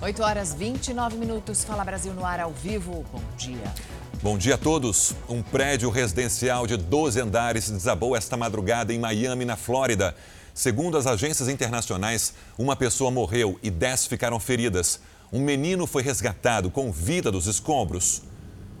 8 horas 29 minutos. Fala Brasil no ar ao vivo. Bom dia. Bom dia a todos. Um prédio residencial de 12 andares desabou esta madrugada em Miami, na Flórida. Segundo as agências internacionais, uma pessoa morreu e 10 ficaram feridas. Um menino foi resgatado com vida dos escombros.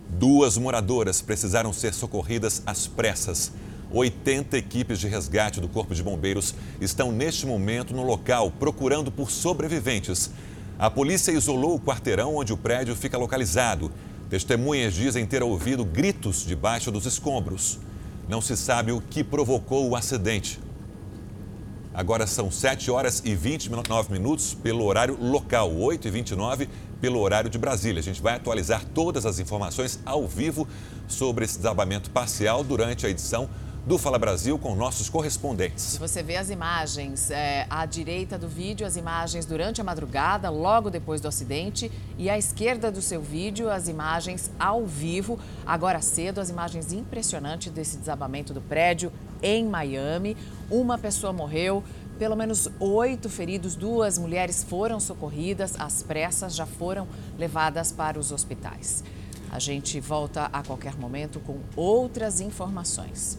Duas moradoras precisaram ser socorridas às pressas. 80 equipes de resgate do Corpo de Bombeiros estão neste momento no local procurando por sobreviventes. A polícia isolou o quarteirão onde o prédio fica localizado. Testemunhas dizem ter ouvido gritos debaixo dos escombros. Não se sabe o que provocou o acidente. Agora são 7 horas e 29 minutos pelo horário local, 8 e 29 pelo horário de Brasília. A gente vai atualizar todas as informações ao vivo sobre esse desabamento parcial durante a edição do Fala Brasil com nossos correspondentes. Você vê as imagens é, à direita do vídeo, as imagens durante a madrugada, logo depois do acidente, e à esquerda do seu vídeo, as imagens ao vivo, agora cedo, as imagens impressionantes desse desabamento do prédio em Miami. Uma pessoa morreu, pelo menos oito feridos, duas mulheres foram socorridas, às pressas já foram levadas para os hospitais. A gente volta a qualquer momento com outras informações.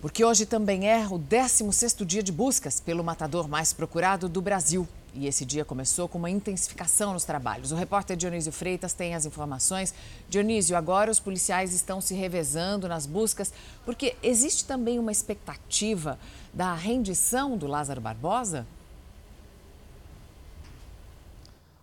Porque hoje também é o 16º dia de buscas pelo matador mais procurado do Brasil. E esse dia começou com uma intensificação nos trabalhos. O repórter Dionísio Freitas tem as informações. Dionísio, agora os policiais estão se revezando nas buscas, porque existe também uma expectativa da rendição do Lázaro Barbosa?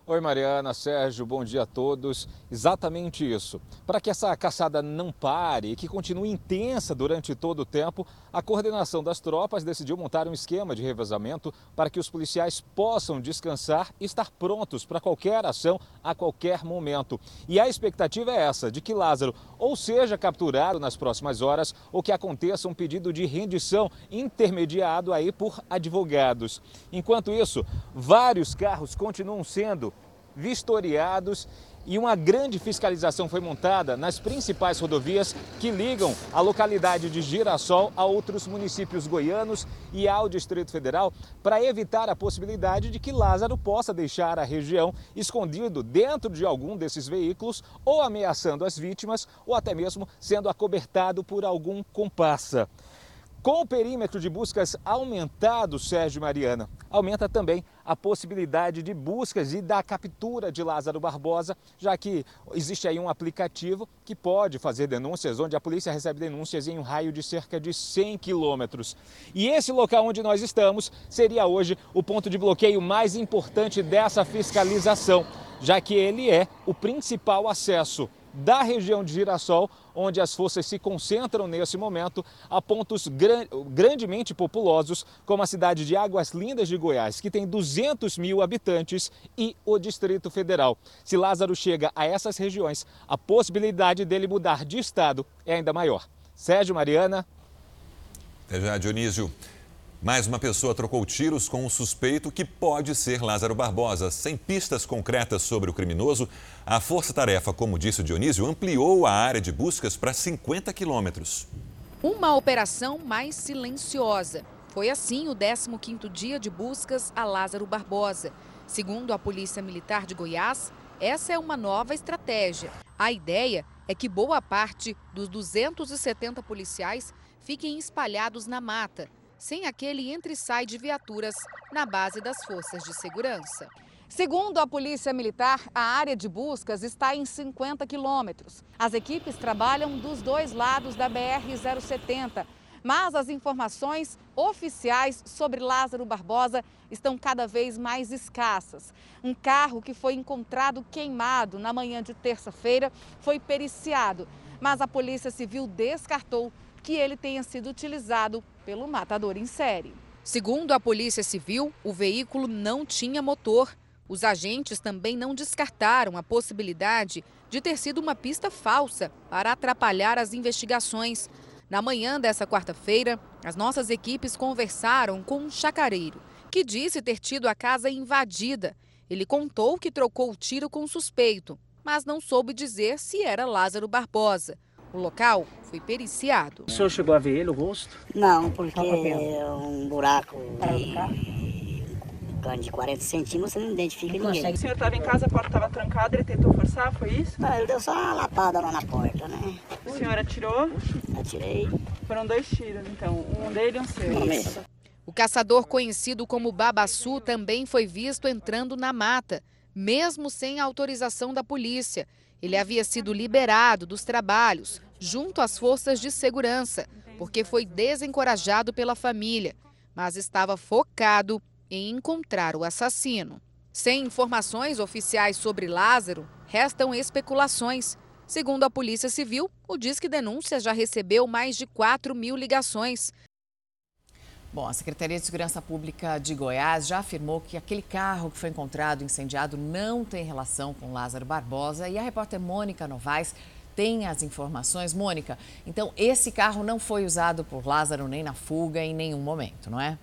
Oi, Mariana, Sérgio, bom dia a todos. Exatamente isso. Para que essa caçada não pare e que continue intensa durante todo o tempo, a coordenação das tropas decidiu montar um esquema de revezamento para que os policiais possam descansar e estar prontos para qualquer ação a qualquer momento. E a expectativa é essa, de que Lázaro ou seja capturado nas próximas horas ou que aconteça um pedido de rendição intermediado aí por advogados. Enquanto isso, vários carros continuam sendo vistoriados e uma grande fiscalização foi montada nas principais rodovias que ligam a localidade de Girassol a outros municípios goianos e ao Distrito Federal para evitar a possibilidade de que Lázaro possa deixar a região escondido dentro de algum desses veículos ou ameaçando as vítimas ou até mesmo sendo acobertado por algum comparsa. Com o perímetro de buscas aumentado, Sérgio Mariana, aumenta também a possibilidade de buscas e da captura de Lázaro Barbosa, já que existe aí um aplicativo que pode fazer denúncias, onde a polícia recebe denúncias em um raio de cerca de 100 quilômetros. E esse local onde nós estamos seria hoje o ponto de bloqueio mais importante dessa fiscalização, já que ele é o principal acesso da região de Girassol, onde as forças se concentram nesse momento, a pontos gran grandemente populosos, como a cidade de Águas Lindas de Goiás, que tem 200 mil habitantes, e o Distrito Federal. Se Lázaro chega a essas regiões, a possibilidade dele mudar de estado é ainda maior. Sérgio Mariana. Até já, Dionísio. Mais uma pessoa trocou tiros com um suspeito que pode ser Lázaro Barbosa. Sem pistas concretas sobre o criminoso, a Força Tarefa, como disse o Dionísio, ampliou a área de buscas para 50 quilômetros. Uma operação mais silenciosa. Foi assim o 15º dia de buscas a Lázaro Barbosa. Segundo a Polícia Militar de Goiás, essa é uma nova estratégia. A ideia é que boa parte dos 270 policiais fiquem espalhados na mata, sem aquele entre-sai de viaturas na base das forças de segurança. Segundo a Polícia Militar, a área de buscas está em 50 quilômetros. As equipes trabalham dos dois lados da BR-070, mas as informações oficiais sobre Lázaro Barbosa estão cada vez mais escassas. Um carro que foi encontrado queimado na manhã de terça-feira foi periciado, mas a Polícia Civil descartou que ele tenha sido utilizado pelo matador em série. Segundo a Polícia Civil, o veículo não tinha motor. Os agentes também não descartaram a possibilidade de ter sido uma pista falsa para atrapalhar as investigações. Na manhã dessa quarta-feira, as nossas equipes conversaram com um chacareiro que disse ter tido a casa invadida. Ele contou que trocou o tiro com o suspeito, mas não soube dizer se era Lázaro Barbosa. O local foi periciado. O senhor chegou a ver ele, o rosto? Não, porque é um buraco cano de 40 centímetros, você não identifica não ninguém. O senhor estava em casa, a porta estava trancada, ele tentou forçar, foi isso? Não, ele deu só uma lapada lá na porta, né? O senhor atirou? Atirei. Foram dois tiros, então, um dele e um seu. Isso. O caçador conhecido como Babaçu também foi visto entrando na mata, mesmo sem autorização da polícia. Ele havia sido liberado dos trabalhos, junto às forças de segurança, porque foi desencorajado pela família, mas estava focado em encontrar o assassino. Sem informações oficiais sobre Lázaro, restam especulações. Segundo a Polícia Civil, o Disque Denúncia já recebeu mais de 4 mil ligações. Bom, a Secretaria de Segurança Pública de Goiás já afirmou que aquele carro que foi encontrado incendiado não tem relação com Lázaro Barbosa e a repórter Mônica Novaes tem as informações. Mônica, então esse carro não foi usado por Lázaro nem na fuga em nenhum momento, não é?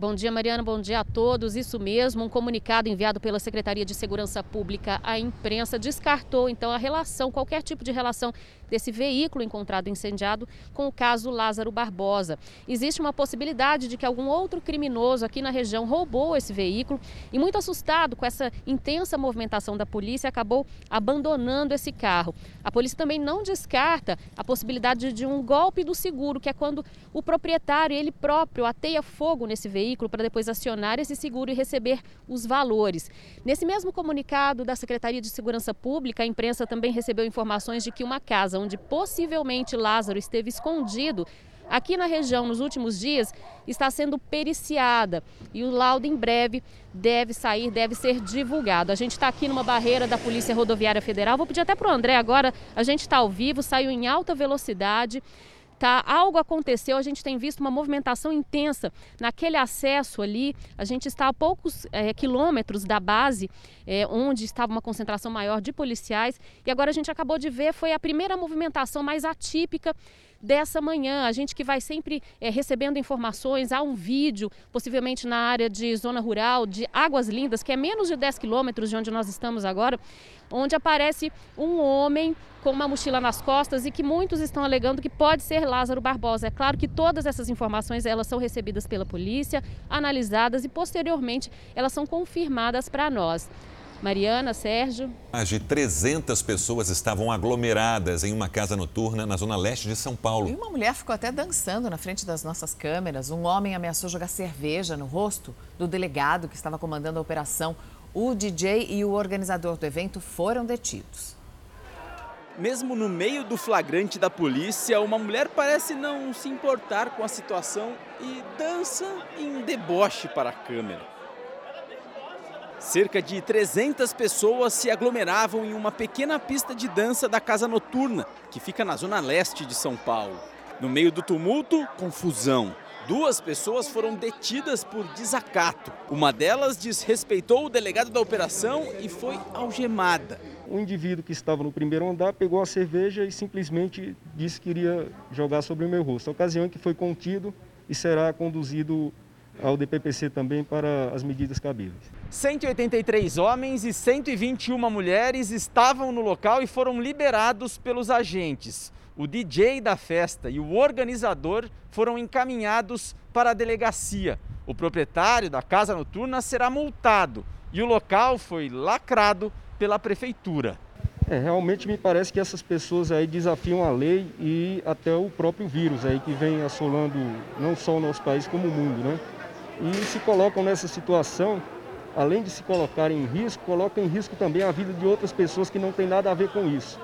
Bom dia, Mariana. Bom dia a todos. Isso mesmo, um comunicado enviado pela Secretaria de Segurança Pública à imprensa descartou então a relação, qualquer tipo de relação desse veículo encontrado incendiado com o caso Lázaro Barbosa. Existe uma possibilidade de que algum outro criminoso aqui na região roubou esse veículo e, muito assustado com essa intensa movimentação da polícia, acabou abandonando esse carro. A polícia também não descarta a possibilidade de um golpe do seguro, que é quando o proprietário, ele próprio, ateia fogo nesse veículo para depois acionar esse seguro e receber os valores. Nesse mesmo comunicado da Secretaria de Segurança Pública, a imprensa também recebeu informações de que uma casa onde possivelmente Lázaro esteve escondido, aqui na região nos últimos dias, está sendo periciada e o laudo em breve deve sair, deve ser divulgado. A gente está aqui numa barreira da Polícia Rodoviária Federal. Vou pedir até para o André agora, a gente está ao vivo, saiu em alta velocidade. Tá, algo aconteceu, a gente tem visto uma movimentação intensa naquele acesso ali. A gente está a poucos é, quilômetros da base, é, onde estava uma concentração maior de policiais. E agora a gente acabou de ver, foi a primeira movimentação mais atípica dessa manhã. A gente que vai sempre é, recebendo informações, há um vídeo, possivelmente na área de zona rural, de Águas Lindas, que é menos de 10 quilômetros de onde nós estamos agora, onde aparece um homem com uma mochila nas costas e que muitos estão alegando que pode ser Lázaro Barbosa. É claro que todas essas informações elas são recebidas pela polícia, analisadas e posteriormente elas são confirmadas para nós. Mariana, Sérgio. Mais de 300 pessoas estavam aglomeradas em uma casa noturna na zona leste de São Paulo. E uma mulher ficou até dançando na frente das nossas câmeras. Um homem ameaçou jogar cerveja no rosto do delegado que estava comandando a operação. O DJ e o organizador do evento foram detidos. Mesmo no meio do flagrante da polícia, uma mulher parece não se importar com a situação e dança em deboche para a câmera. Cerca de 300 pessoas se aglomeravam em uma pequena pista de dança da Casa Noturna, que fica na zona leste de São Paulo. No meio do tumulto, confusão. Duas pessoas foram detidas por desacato. Uma delas desrespeitou o delegado da operação e foi algemada. Um indivíduo que estava no primeiro andar pegou a cerveja e simplesmente disse que iria jogar sobre o meu rosto. ocasião em que foi contido e será conduzido ao DPPC também para as medidas cabíveis. 183 homens e 121 mulheres estavam no local e foram liberados pelos agentes. O DJ da festa e o organizador foram encaminhados para a delegacia. O proprietário da casa noturna será multado e o local foi lacrado pela prefeitura. É, realmente me parece que essas pessoas aí desafiam a lei e até o próprio vírus aí que vem assolando não só o nosso país como o mundo, né? E se colocam nessa situação, além de se colocarem em risco, colocam em risco também a vida de outras pessoas que não têm nada a ver com isso.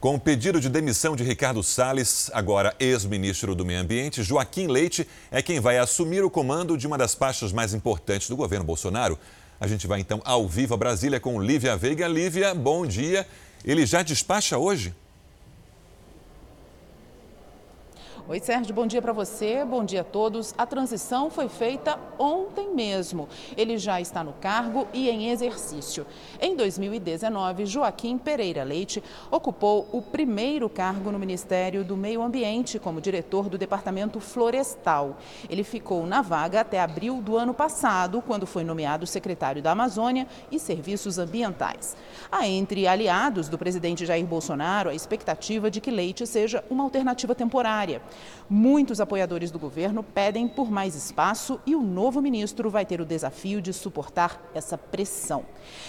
Com o pedido de demissão de Ricardo Salles, agora ex-ministro do Meio Ambiente, Joaquim Leite é quem vai assumir o comando de uma das pastas mais importantes do governo Bolsonaro. A gente vai então ao vivo a Brasília com Lívia Veiga. Lívia, bom dia. Ele já despacha hoje? Oi, Sérgio, bom dia para você, bom dia a todos. A transição foi feita ontem mesmo. Ele já está no cargo e em exercício. Em 2019, Joaquim Pereira Leite ocupou o primeiro cargo no Ministério do Meio Ambiente como diretor do Departamento Florestal. Ele ficou na vaga até abril do ano passado, quando foi nomeado secretário da Amazônia e Serviços Ambientais. Há entre aliados do presidente Jair Bolsonaro a expectativa de que Leite seja uma alternativa temporária. Muitos apoiadores do governo pedem por mais espaço e o novo ministro vai ter o desafio de suportar essa pressão.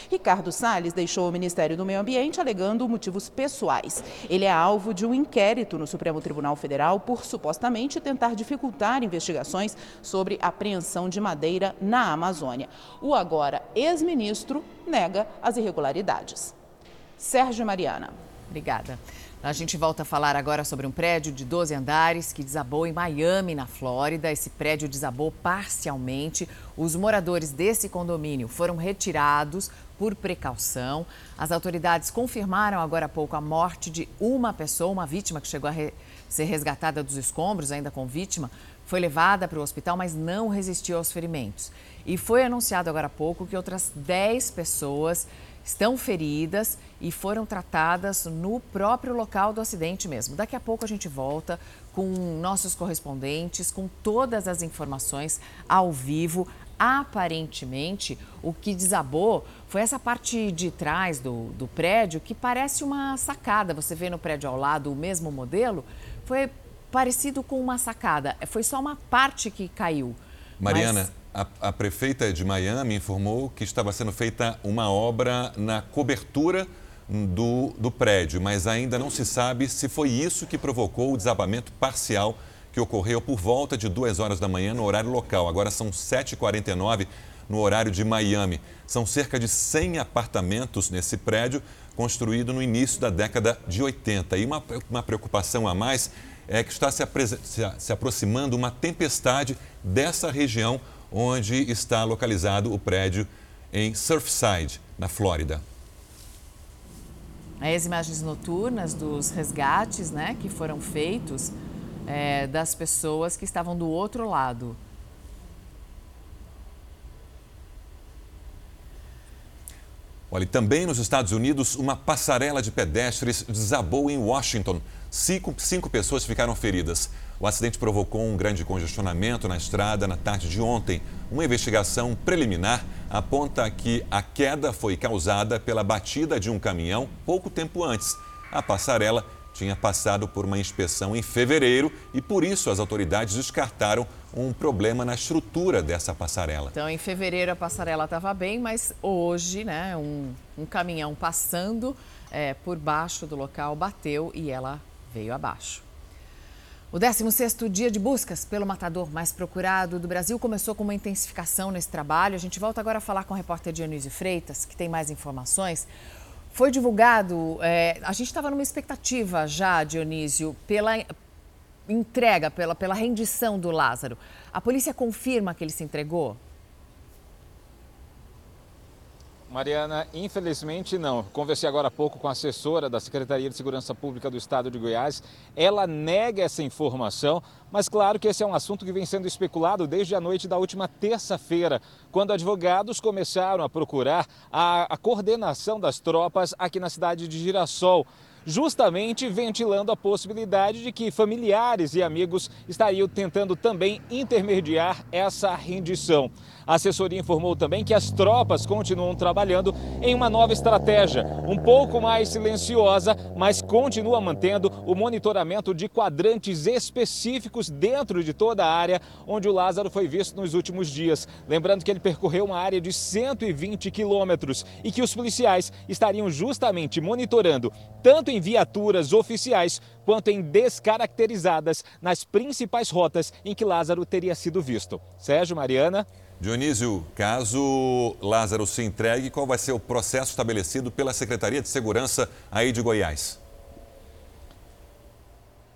Ricardo Salles deixou o Ministério do Meio Ambiente alegando motivos pessoais. Ele é alvo de um inquérito no Supremo Tribunal Federal por supostamente tentar dificultar investigações sobre apreensão de madeira na Amazônia. O agora ex-ministro nega as irregularidades. Sérgio Mariana. Obrigada. A gente volta a falar agora sobre um prédio de 12 andares que desabou em Miami, na Flórida. Esse prédio desabou parcialmente. Os moradores desse condomínio foram retirados por precaução. As autoridades confirmaram agora há pouco a morte de uma pessoa, uma vítima que chegou a re ser resgatada dos escombros, ainda com vítima. Foi levada para o hospital, mas não resistiu aos ferimentos. E foi anunciado agora há pouco que outras 10 pessoas estão feridas e foram tratadas no próprio local do acidente mesmo. Daqui a pouco a gente volta com nossos correspondentes, com todas as informações ao vivo. Aparentemente, o que desabou foi essa parte de trás do, do prédio que parece uma sacada. Você vê no prédio ao lado o mesmo modelo? Foi parecido com uma sacada. Foi só uma parte que caiu. Mariana, Mas... A, a, prefeita de Miami informou que estava sendo feita uma obra na cobertura do, do prédio, mas ainda não se sabe se foi isso que provocou o desabamento parcial que ocorreu por volta de 2 horas da manhã no horário local. Agora são 7h49 no horário de Miami. São cerca de 100 apartamentos nesse prédio, construído no início da década de 80. E uma, uma preocupação a mais é que está se, se, se aproximando uma tempestade dessa região onde está localizado o prédio em Surfside, na Flórida. As imagens noturnas dos resgates né, que foram feitos é, das pessoas que estavam do outro lado. Olha, também nos Estados Unidos, uma passarela de pedestres desabou em Washington. Cinco, cinco pessoas ficaram feridas. O acidente provocou um grande congestionamento na estrada na tarde de ontem. Uma investigação preliminar aponta que a queda foi causada pela batida de um caminhão pouco tempo antes. A passarela tinha passado por uma inspeção em fevereiro e por isso as autoridades descartaram um problema na estrutura dessa passarela. Então, em fevereiro a passarela estava bem, mas hoje, né, um, um caminhão passando é, por baixo do local bateu e ela veio abaixo. O 16º dia de buscas pelo matador mais procurado do Brasil começou com uma intensificação nesse trabalho. A gente volta agora a falar com o repórter Dionísio Freitas, que tem mais informações. Foi divulgado, é, a gente estava numa expectativa já, Dionísio, pela entrega, pela, pela rendição do Lázaro. A polícia confirma que ele se entregou? Mariana, infelizmente não. Conversei agora há pouco com a assessora da Secretaria de Segurança Pública do Estado de Goiás. Ela nega essa informação, mas claro que esse é um assunto que vem sendo especulado desde a noite da última terça-feira, quando advogados começaram a procurar a, a coordenação das tropas aqui na cidade de Girassol justamente ventilando a possibilidade de que familiares e amigos estariam tentando também intermediar essa rendição. A assessoria informou também que as tropas continuam trabalhando em uma nova estratégia, um pouco mais silenciosa, mas continua mantendo o monitoramento de quadrantes específicos dentro de toda a área onde o Lázaro foi visto nos últimos dias. Lembrando que ele percorreu uma área de 120 quilômetros e que os policiais estariam justamente monitorando tanto em viaturas oficiais quanto em descaracterizadas nas principais rotas em que Lázaro teria sido visto. Sérgio, Mariana. Dionísio, caso Lázaro se entregue, qual vai ser o processo estabelecido pela Secretaria de Segurança aí de Goiás?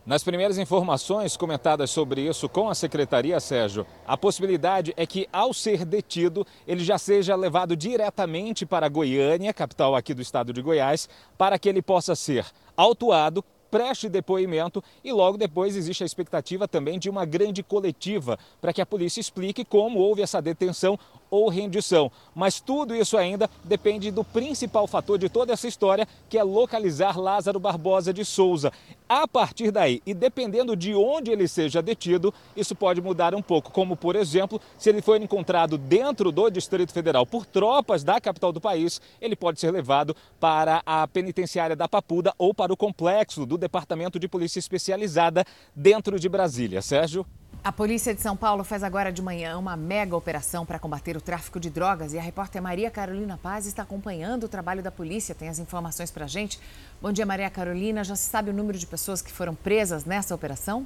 Nas primeiras informações comentadas sobre isso com a secretaria, Sérgio, a possibilidade é que, ao ser detido, ele já seja levado diretamente para Goiânia, capital aqui do estado de Goiás, para que ele possa ser autuado, preste depoimento e logo depois existe a expectativa também de uma grande coletiva para que a polícia explique como houve essa detenção, ou rendição. Mas tudo isso ainda depende do principal fator de toda essa história, que é localizar Lázaro Barbosa de Souza. A partir daí, e dependendo de onde ele seja detido, isso pode mudar um pouco. Como, por exemplo, se ele for encontrado dentro do Distrito Federal por tropas da capital do país, ele pode ser levado para a penitenciária da Papuda ou para o complexo do Departamento de Polícia Especializada dentro de Brasília. Sérgio? A polícia de São Paulo faz agora de manhã uma mega operação para combater o tráfico de drogas e a repórter Maria Carolina Paz está acompanhando o trabalho da polícia. Tem as informações para a gente. Bom dia, Maria Carolina. Já se sabe o número de pessoas que foram presas nessa operação?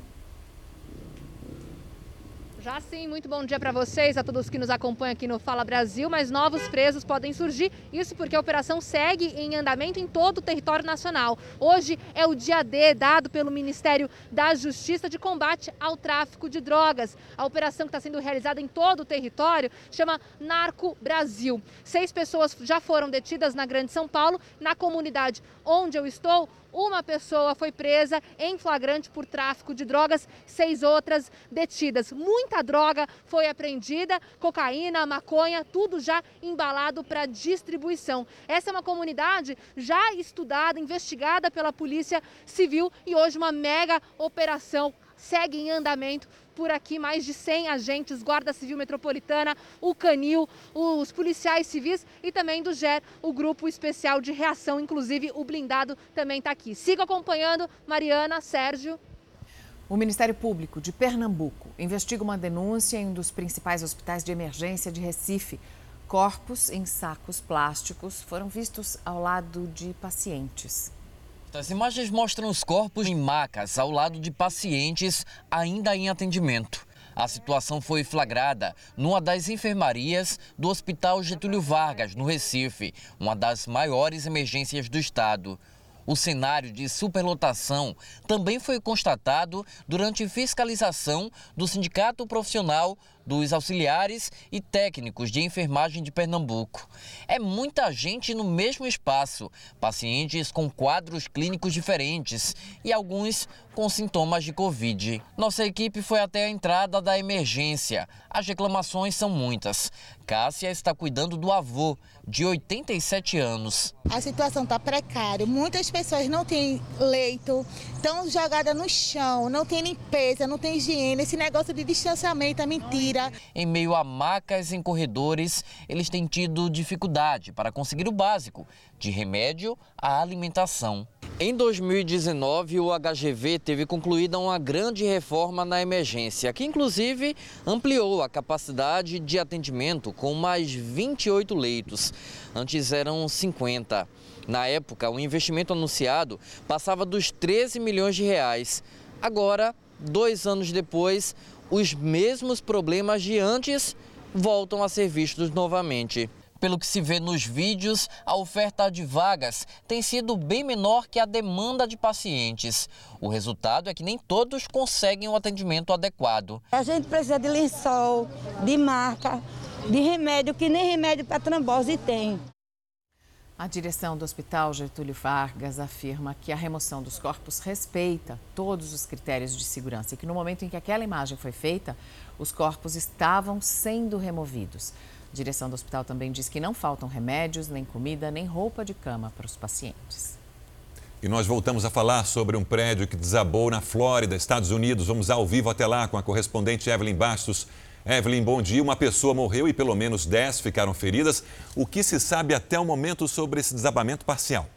Já sim, muito bom dia para vocês, a todos que nos acompanham aqui no Fala Brasil, mas novos presos podem surgir, isso porque a operação segue em andamento em todo o território nacional. Hoje é o dia D dado pelo Ministério da Justiça de combate ao tráfico de drogas. A operação que está sendo realizada em todo o território chama Narco Brasil. Seis pessoas já foram detidas na Grande São Paulo, na comunidade onde eu estou, uma pessoa foi presa em flagrante por tráfico de drogas, seis outras detidas. Muita droga foi apreendida, cocaína, maconha, tudo já embalado para distribuição. Essa é uma comunidade já estudada, investigada pela Polícia Civil e hoje uma mega operação segue em andamento por aqui mais de 100 agentes, Guarda Civil Metropolitana, o Canil, os policiais civis e também do GER, o Grupo Especial de Reação, inclusive o blindado também está aqui. Siga acompanhando, Mariana, Sérgio. O Ministério Público de Pernambuco investiga uma denúncia em um dos principais hospitais de emergência de Recife. Corpos em sacos plásticos foram vistos ao lado de pacientes. As imagens mostram os corpos em macas ao lado de pacientes ainda em atendimento. A situação foi flagrada numa das enfermarias do Hospital Getúlio Vargas, no Recife, uma das maiores emergências do estado. O cenário de superlotação também foi constatado durante fiscalização do Sindicato Profissional dos auxiliares e técnicos de enfermagem de Pernambuco. É muita gente no mesmo espaço, pacientes com quadros clínicos diferentes e alguns com sintomas de Covid. Nossa equipe foi até a entrada da emergência. As reclamações são muitas. Cássia está cuidando do avô, de 87 anos. A situação está precária. Muitas pessoas não têm leito, estão jogadas no chão, não tem limpeza, não tem higiene. Esse negócio de distanciamento é mentira. Em meio a macas em corredores, eles têm tido dificuldade para conseguir o básico, de remédio à alimentação. Em 2019, o HGV teve concluída uma grande reforma na emergência, que inclusive ampliou a capacidade de atendimento com mais 28 leitos. Antes eram 50. Na época, o investimento anunciado passava dos 13 milhões de reais. Agora, dois anos depois, os mesmos problemas de antes voltam a ser vistos novamente. Pelo que se vê nos vídeos, a oferta de vagas tem sido bem menor que a demanda de pacientes. O resultado é que nem todos conseguem o um atendimento adequado. A gente precisa de lençol, de marca, de remédio, que nem remédio para trombose tem. A direção do Hospital Getúlio Vargas afirma que a remoção dos corpos respeita todos os critérios de segurança e que no momento em que aquela imagem foi feita, os corpos estavam sendo removidos. A direção do hospital também diz que não faltam remédios, nem comida, nem roupa de cama para os pacientes. E nós voltamos a falar sobre um prédio que desabou na Flórida, Estados Unidos. Vamos ao vivo até lá com a correspondente Evelyn Bastos. Evelyn, bom dia. Uma pessoa morreu e pelo menos 10 ficaram feridas. O que se sabe até o momento sobre esse desabamento parcial?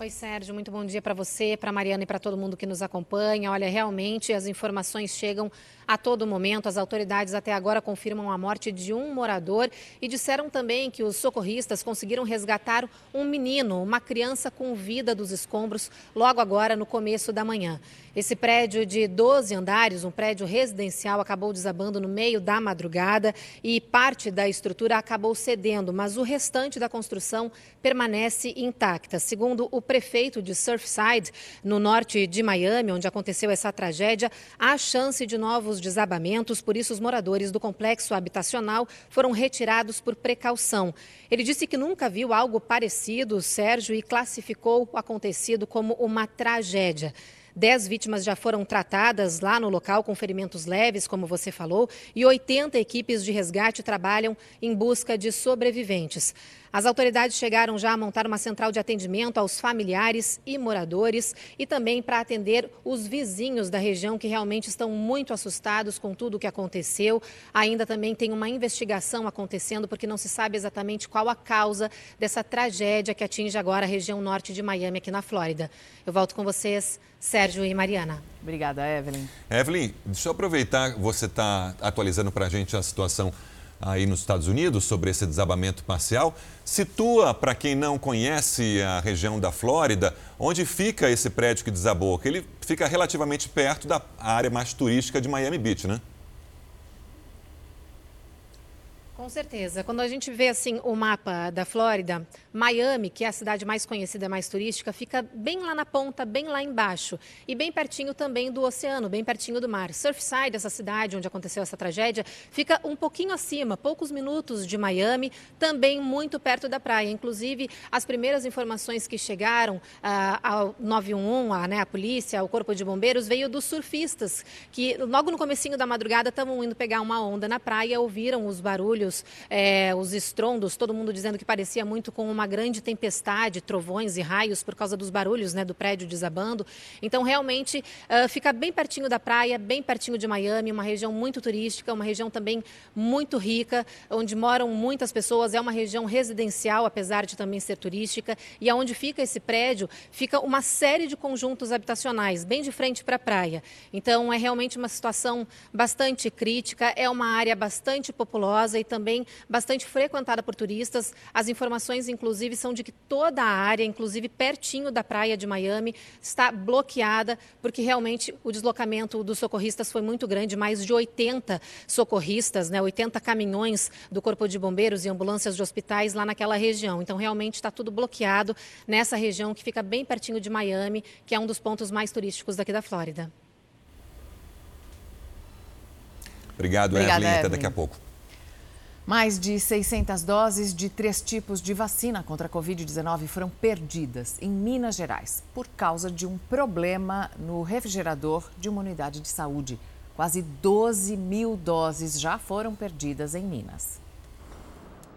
Oi, Sérgio, muito bom dia para você, para Mariana e para todo mundo que nos acompanha. Olha, realmente as informações chegam a todo momento. As autoridades até agora confirmam a morte de um morador e disseram também que os socorristas conseguiram resgatar um menino, uma criança com vida dos escombros, logo agora no começo da manhã. Esse prédio de 12 andares, um prédio residencial, acabou desabando no meio da madrugada e parte da estrutura acabou cedendo, mas o restante da construção permanece intacta. Segundo o prefeito de Surfside, no norte de Miami, onde aconteceu essa tragédia, há chance de novos desabamentos, por isso os moradores do complexo habitacional foram retirados por precaução. Ele disse que nunca viu algo parecido, Sérgio, e classificou o acontecido como uma tragédia. Dez vítimas já foram tratadas lá no local com ferimentos leves, como você falou, e 80 equipes de resgate trabalham em busca de sobreviventes. As autoridades chegaram já a montar uma central de atendimento aos familiares e moradores e também para atender os vizinhos da região que realmente estão muito assustados com tudo o que aconteceu. Ainda também tem uma investigação acontecendo porque não se sabe exatamente qual a causa dessa tragédia que atinge agora a região norte de Miami, aqui na Flórida. Eu volto com vocês, Sérgio e Mariana. Obrigada, Evelyn. Evelyn, deixa eu aproveitar, você está atualizando para a gente a situação aí nos Estados Unidos sobre esse desabamento parcial. Situa, para quem não conhece a região da Flórida, onde fica esse prédio que desabou, que ele fica relativamente perto da área mais turística de Miami Beach, né? Com certeza. Quando a gente vê assim o mapa da Flórida, Miami, que é a cidade mais conhecida, mais turística, fica bem lá na ponta, bem lá embaixo e bem pertinho também do oceano, bem pertinho do mar. Surfside, essa cidade onde aconteceu essa tragédia, fica um pouquinho acima, poucos minutos de Miami, também muito perto da praia. Inclusive, as primeiras informações que chegaram ah, ao 911, a, né, a polícia, o corpo de bombeiros, veio dos surfistas que logo no comecinho da madrugada estavam indo pegar uma onda na praia, ouviram os barulhos é, os estrondos, todo mundo dizendo que parecia muito com uma grande tempestade, trovões e raios por causa dos barulhos né, do prédio desabando. Então, realmente, uh, fica bem pertinho da praia, bem pertinho de Miami, uma região muito turística, uma região também muito rica, onde moram muitas pessoas. É uma região residencial, apesar de também ser turística. E aonde fica esse prédio, fica uma série de conjuntos habitacionais, bem de frente para a praia. Então, é realmente uma situação bastante crítica, é uma área bastante populosa e também também bastante frequentada por turistas. As informações, inclusive, são de que toda a área, inclusive pertinho da praia de Miami, está bloqueada, porque realmente o deslocamento dos socorristas foi muito grande mais de 80 socorristas, né, 80 caminhões do Corpo de Bombeiros e ambulâncias de hospitais lá naquela região. Então, realmente está tudo bloqueado nessa região que fica bem pertinho de Miami, que é um dos pontos mais turísticos daqui da Flórida. Obrigado, Obrigada, Evelyn. Até Evelyn. daqui a pouco. Mais de 600 doses de três tipos de vacina contra a Covid-19 foram perdidas em Minas Gerais por causa de um problema no refrigerador de uma unidade de saúde. Quase 12 mil doses já foram perdidas em Minas.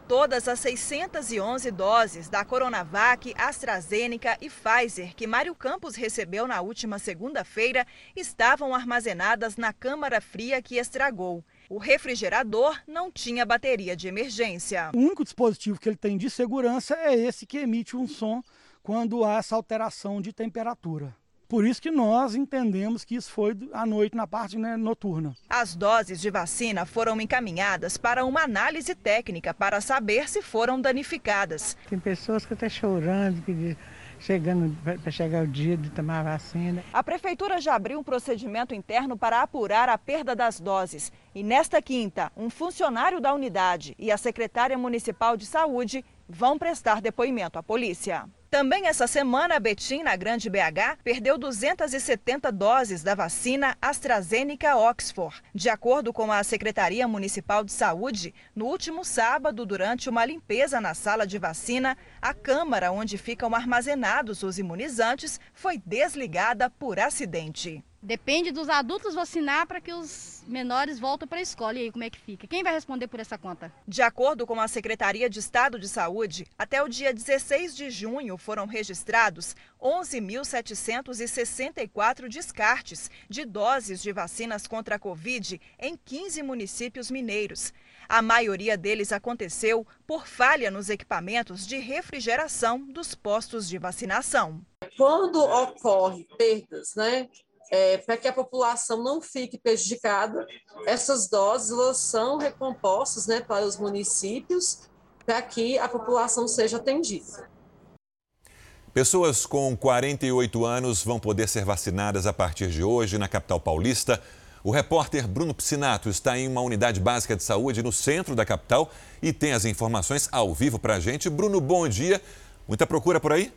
Todas as 611 doses da Coronavac, AstraZeneca e Pfizer que Mário Campos recebeu na última segunda-feira estavam armazenadas na câmara fria que estragou. O refrigerador não tinha bateria de emergência. O único dispositivo que ele tem de segurança é esse que emite um som quando há essa alteração de temperatura. Por isso que nós entendemos que isso foi à noite, na parte né, noturna. As doses de vacina foram encaminhadas para uma análise técnica para saber se foram danificadas. Tem pessoas que estão chorando, que chegando para chegar o dia de tomar a vacina. A prefeitura já abriu um procedimento interno para apurar a perda das doses. E nesta quinta, um funcionário da unidade e a secretária municipal de saúde vão prestar depoimento à polícia. Também essa semana, Betim, na Grande BH, perdeu 270 doses da vacina AstraZeneca Oxford. De acordo com a Secretaria Municipal de Saúde, no último sábado, durante uma limpeza na sala de vacina, a câmara onde ficam armazenados os imunizantes foi desligada por acidente. Depende dos adultos vacinar para que os menores voltem para a escola. E aí, como é que fica? Quem vai responder por essa conta? De acordo com a Secretaria de Estado de Saúde, até o dia 16 de junho foram registrados 11.764 descartes de doses de vacinas contra a Covid em 15 municípios mineiros. A maioria deles aconteceu por falha nos equipamentos de refrigeração dos postos de vacinação. Quando ocorre perdas, né, é, para que a população não fique prejudicada, essas doses são recompostas né, para os municípios para que a população seja atendida. Pessoas com 48 anos vão poder ser vacinadas a partir de hoje na capital paulista. O repórter Bruno Piscinato está em uma unidade básica de saúde no centro da capital e tem as informações ao vivo para a gente. Bruno, bom dia. Muita procura por aí?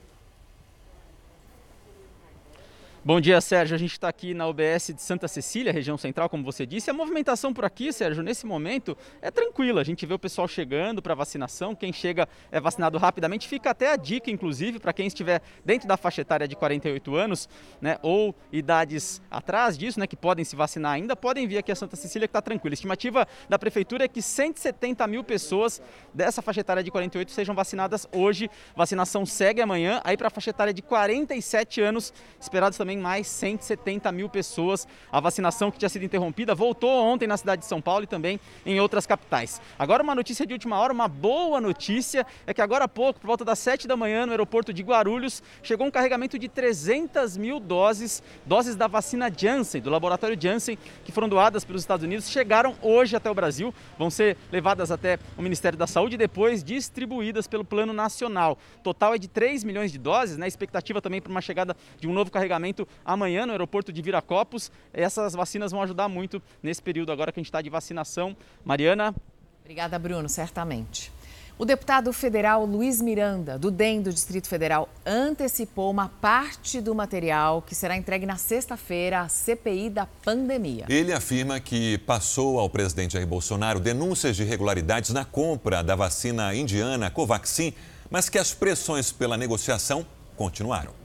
Bom dia, Sérgio. A gente está aqui na UBS de Santa Cecília, região central, como você disse. A movimentação por aqui, Sérgio, nesse momento é tranquila. A gente vê o pessoal chegando para vacinação. Quem chega é vacinado rapidamente. Fica até a dica, inclusive, para quem estiver dentro da faixa etária de 48 anos, né, ou idades atrás disso, né, que podem se vacinar ainda, podem vir aqui a Santa Cecília, que está tranquila. A estimativa da prefeitura é que 170 mil pessoas dessa faixa etária de 48 sejam vacinadas hoje. Vacinação segue amanhã. Aí para a faixa etária de 47 anos, esperados também mais 170 mil pessoas. A vacinação que tinha sido interrompida voltou ontem na cidade de São Paulo e também em outras capitais. Agora, uma notícia de última hora, uma boa notícia, é que agora há pouco, por volta das 7 da manhã, no aeroporto de Guarulhos, chegou um carregamento de 300 mil doses, doses da vacina Janssen, do laboratório Janssen, que foram doadas pelos Estados Unidos, chegaram hoje até o Brasil, vão ser levadas até o Ministério da Saúde e depois distribuídas pelo Plano Nacional. Total é de 3 milhões de doses, né? expectativa também para uma chegada de um novo carregamento amanhã no aeroporto de Viracopos. Essas vacinas vão ajudar muito nesse período agora que a gente está de vacinação. Mariana. Obrigada, Bruno, certamente. O deputado federal Luiz Miranda, do DEM do Distrito Federal, antecipou uma parte do material que será entregue na sexta-feira à CPI da pandemia. Ele afirma que passou ao presidente Jair Bolsonaro denúncias de irregularidades na compra da vacina indiana Covaxin, mas que as pressões pela negociação continuaram.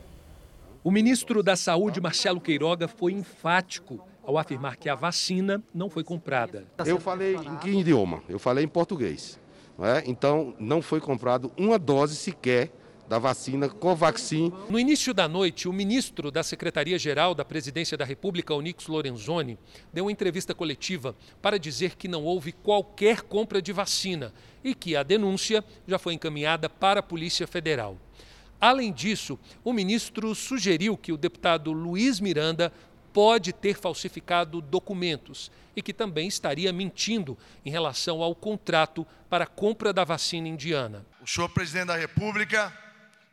O ministro da Saúde, Marcelo Queiroga, foi enfático ao afirmar que a vacina não foi comprada. Eu falei em que idioma? Eu falei em português. Não é? Então, não foi comprado uma dose sequer da vacina Covaxin. No início da noite, o ministro da Secretaria-Geral da Presidência da República, Onix Lorenzoni, deu uma entrevista coletiva para dizer que não houve qualquer compra de vacina e que a denúncia já foi encaminhada para a Polícia Federal. Além disso, o ministro sugeriu que o deputado Luiz Miranda pode ter falsificado documentos e que também estaria mentindo em relação ao contrato para a compra da vacina indiana. O senhor presidente da República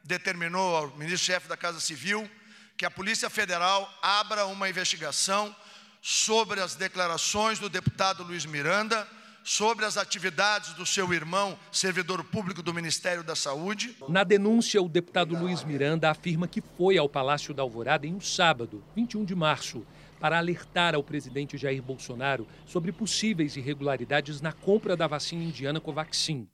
determinou ao ministro-chefe da Casa Civil que a Polícia Federal abra uma investigação sobre as declarações do deputado Luiz Miranda sobre as atividades do seu irmão, servidor público do Ministério da Saúde. Na denúncia, o deputado Luiz Miranda afirma que foi ao Palácio da Alvorada em um sábado, 21 de março, para alertar ao presidente Jair Bolsonaro sobre possíveis irregularidades na compra da vacina indiana Covaxin.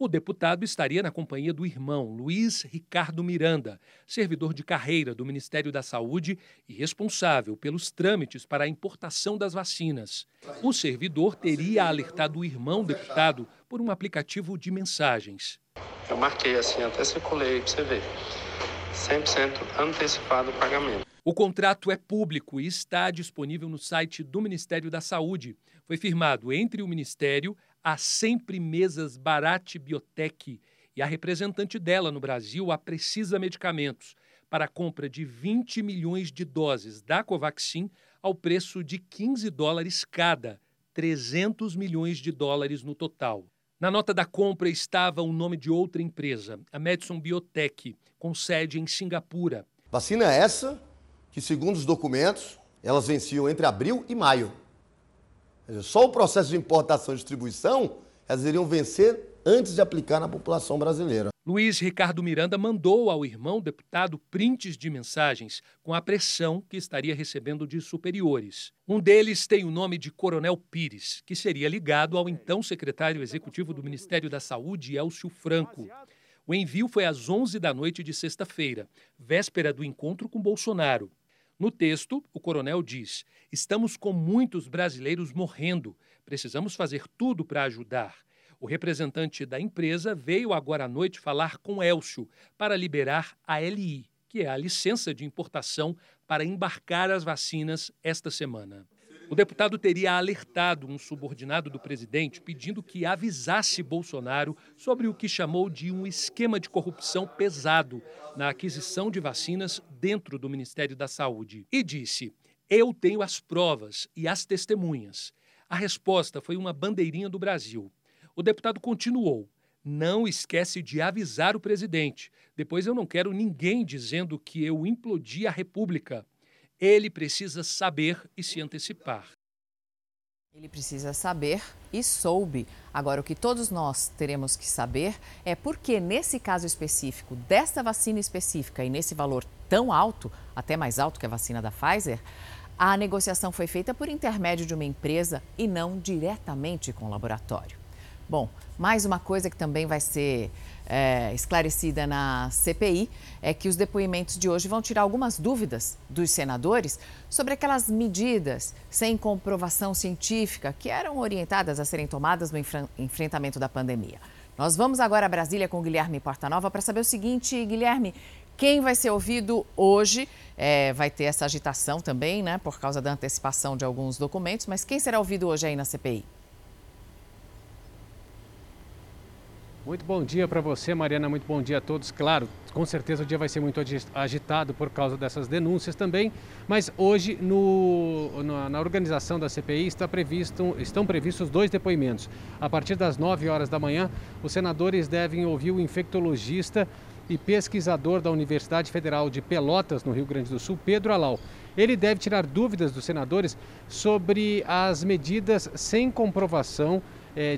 O deputado estaria na companhia do irmão Luiz Ricardo Miranda, servidor de carreira do Ministério da Saúde e responsável pelos trâmites para a importação das vacinas. O servidor teria alertado o irmão deputado por um aplicativo de mensagens. Eu marquei assim, até circulei para você ver. 100% antecipado o pagamento. O contrato é público e está disponível no site do Ministério da Saúde. Foi firmado entre o Ministério, a Sempre Mesas Barat Biotech e a representante dela no Brasil, a Precisa Medicamentos, para a compra de 20 milhões de doses da Covaxin ao preço de 15 dólares cada, 300 milhões de dólares no total. Na nota da compra estava o nome de outra empresa, a Medson Biotech, com sede em Singapura. Vacina essa que, segundo os documentos, elas venciam entre abril e maio. Só o processo de importação e distribuição elas iriam vencer antes de aplicar na população brasileira. Luiz Ricardo Miranda mandou ao irmão deputado prints de mensagens com a pressão que estaria recebendo de superiores. Um deles tem o nome de Coronel Pires, que seria ligado ao então secretário executivo do Ministério da Saúde, Elcio Franco. O envio foi às 11 da noite de sexta-feira, véspera do encontro com Bolsonaro. No texto, o coronel diz: Estamos com muitos brasileiros morrendo. Precisamos fazer tudo para ajudar. O representante da empresa veio agora à noite falar com Elcio para liberar a LI, que é a licença de importação para embarcar as vacinas esta semana. O deputado teria alertado um subordinado do presidente pedindo que avisasse Bolsonaro sobre o que chamou de um esquema de corrupção pesado na aquisição de vacinas dentro do Ministério da Saúde. E disse: Eu tenho as provas e as testemunhas. A resposta foi uma bandeirinha do Brasil. O deputado continuou: Não esquece de avisar o presidente. Depois eu não quero ninguém dizendo que eu implodi a República. Ele precisa saber e se antecipar. Ele precisa saber e soube. Agora, o que todos nós teremos que saber é por que, nesse caso específico, desta vacina específica e nesse valor tão alto, até mais alto que a vacina da Pfizer, a negociação foi feita por intermédio de uma empresa e não diretamente com o laboratório. Bom, mais uma coisa que também vai ser é, esclarecida na CPI é que os depoimentos de hoje vão tirar algumas dúvidas dos senadores sobre aquelas medidas sem comprovação científica que eram orientadas a serem tomadas no enfrentamento da pandemia. Nós vamos agora a Brasília com o Guilherme Portanova para saber o seguinte, Guilherme, quem vai ser ouvido hoje é, vai ter essa agitação também, né, por causa da antecipação de alguns documentos, mas quem será ouvido hoje aí na CPI? Muito bom dia para você, Mariana. Muito bom dia a todos. Claro, com certeza o dia vai ser muito agitado por causa dessas denúncias também. Mas hoje, no, na, na, organização da CPI, está previsto, estão previstos dois depoimentos. A partir das 9 horas da manhã, os senadores devem ouvir o infectologista e pesquisador da Universidade Federal de Pelotas, no Rio Grande do Sul, Pedro Alau. Ele deve tirar dúvidas dos senadores sobre as medidas sem comprovação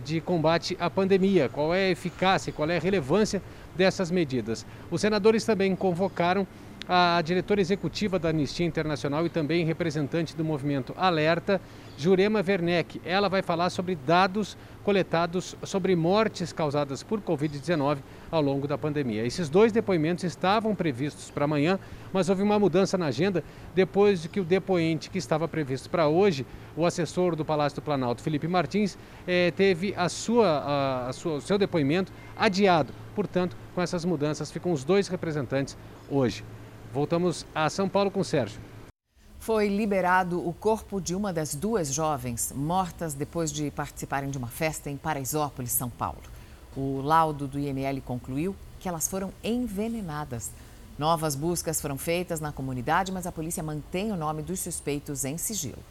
de combate à pandemia, qual é a eficácia, qual é a relevância dessas medidas. Os senadores também convocaram a diretora executiva da Anistia Internacional e também representante do movimento Alerta, Jurema Werneck. Ela vai falar sobre dados coletados sobre mortes causadas por Covid-19 ao longo da pandemia. Esses dois depoimentos estavam previstos para amanhã, mas houve uma mudança na agenda depois de que o depoente que estava previsto para hoje, o assessor do Palácio do Planalto, Felipe Martins, eh, teve a sua, a, a sua, o seu depoimento adiado. Portanto, com essas mudanças, ficam os dois representantes hoje. Voltamos a São Paulo com o Sérgio. Foi liberado o corpo de uma das duas jovens mortas depois de participarem de uma festa em Paraisópolis, São Paulo. O laudo do IML concluiu que elas foram envenenadas. Novas buscas foram feitas na comunidade, mas a polícia mantém o nome dos suspeitos em sigilo.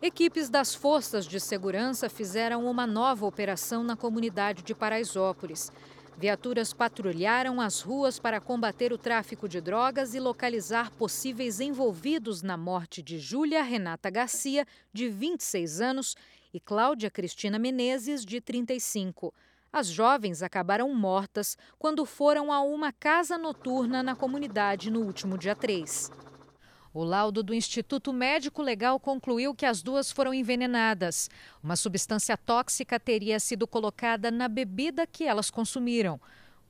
Equipes das forças de segurança fizeram uma nova operação na comunidade de Paraisópolis. Viaturas patrulharam as ruas para combater o tráfico de drogas e localizar possíveis envolvidos na morte de Júlia Renata Garcia, de 26 anos, e Cláudia Cristina Menezes, de 35. As jovens acabaram mortas quando foram a uma casa noturna na comunidade no último dia 3. O laudo do Instituto Médico Legal concluiu que as duas foram envenenadas. Uma substância tóxica teria sido colocada na bebida que elas consumiram.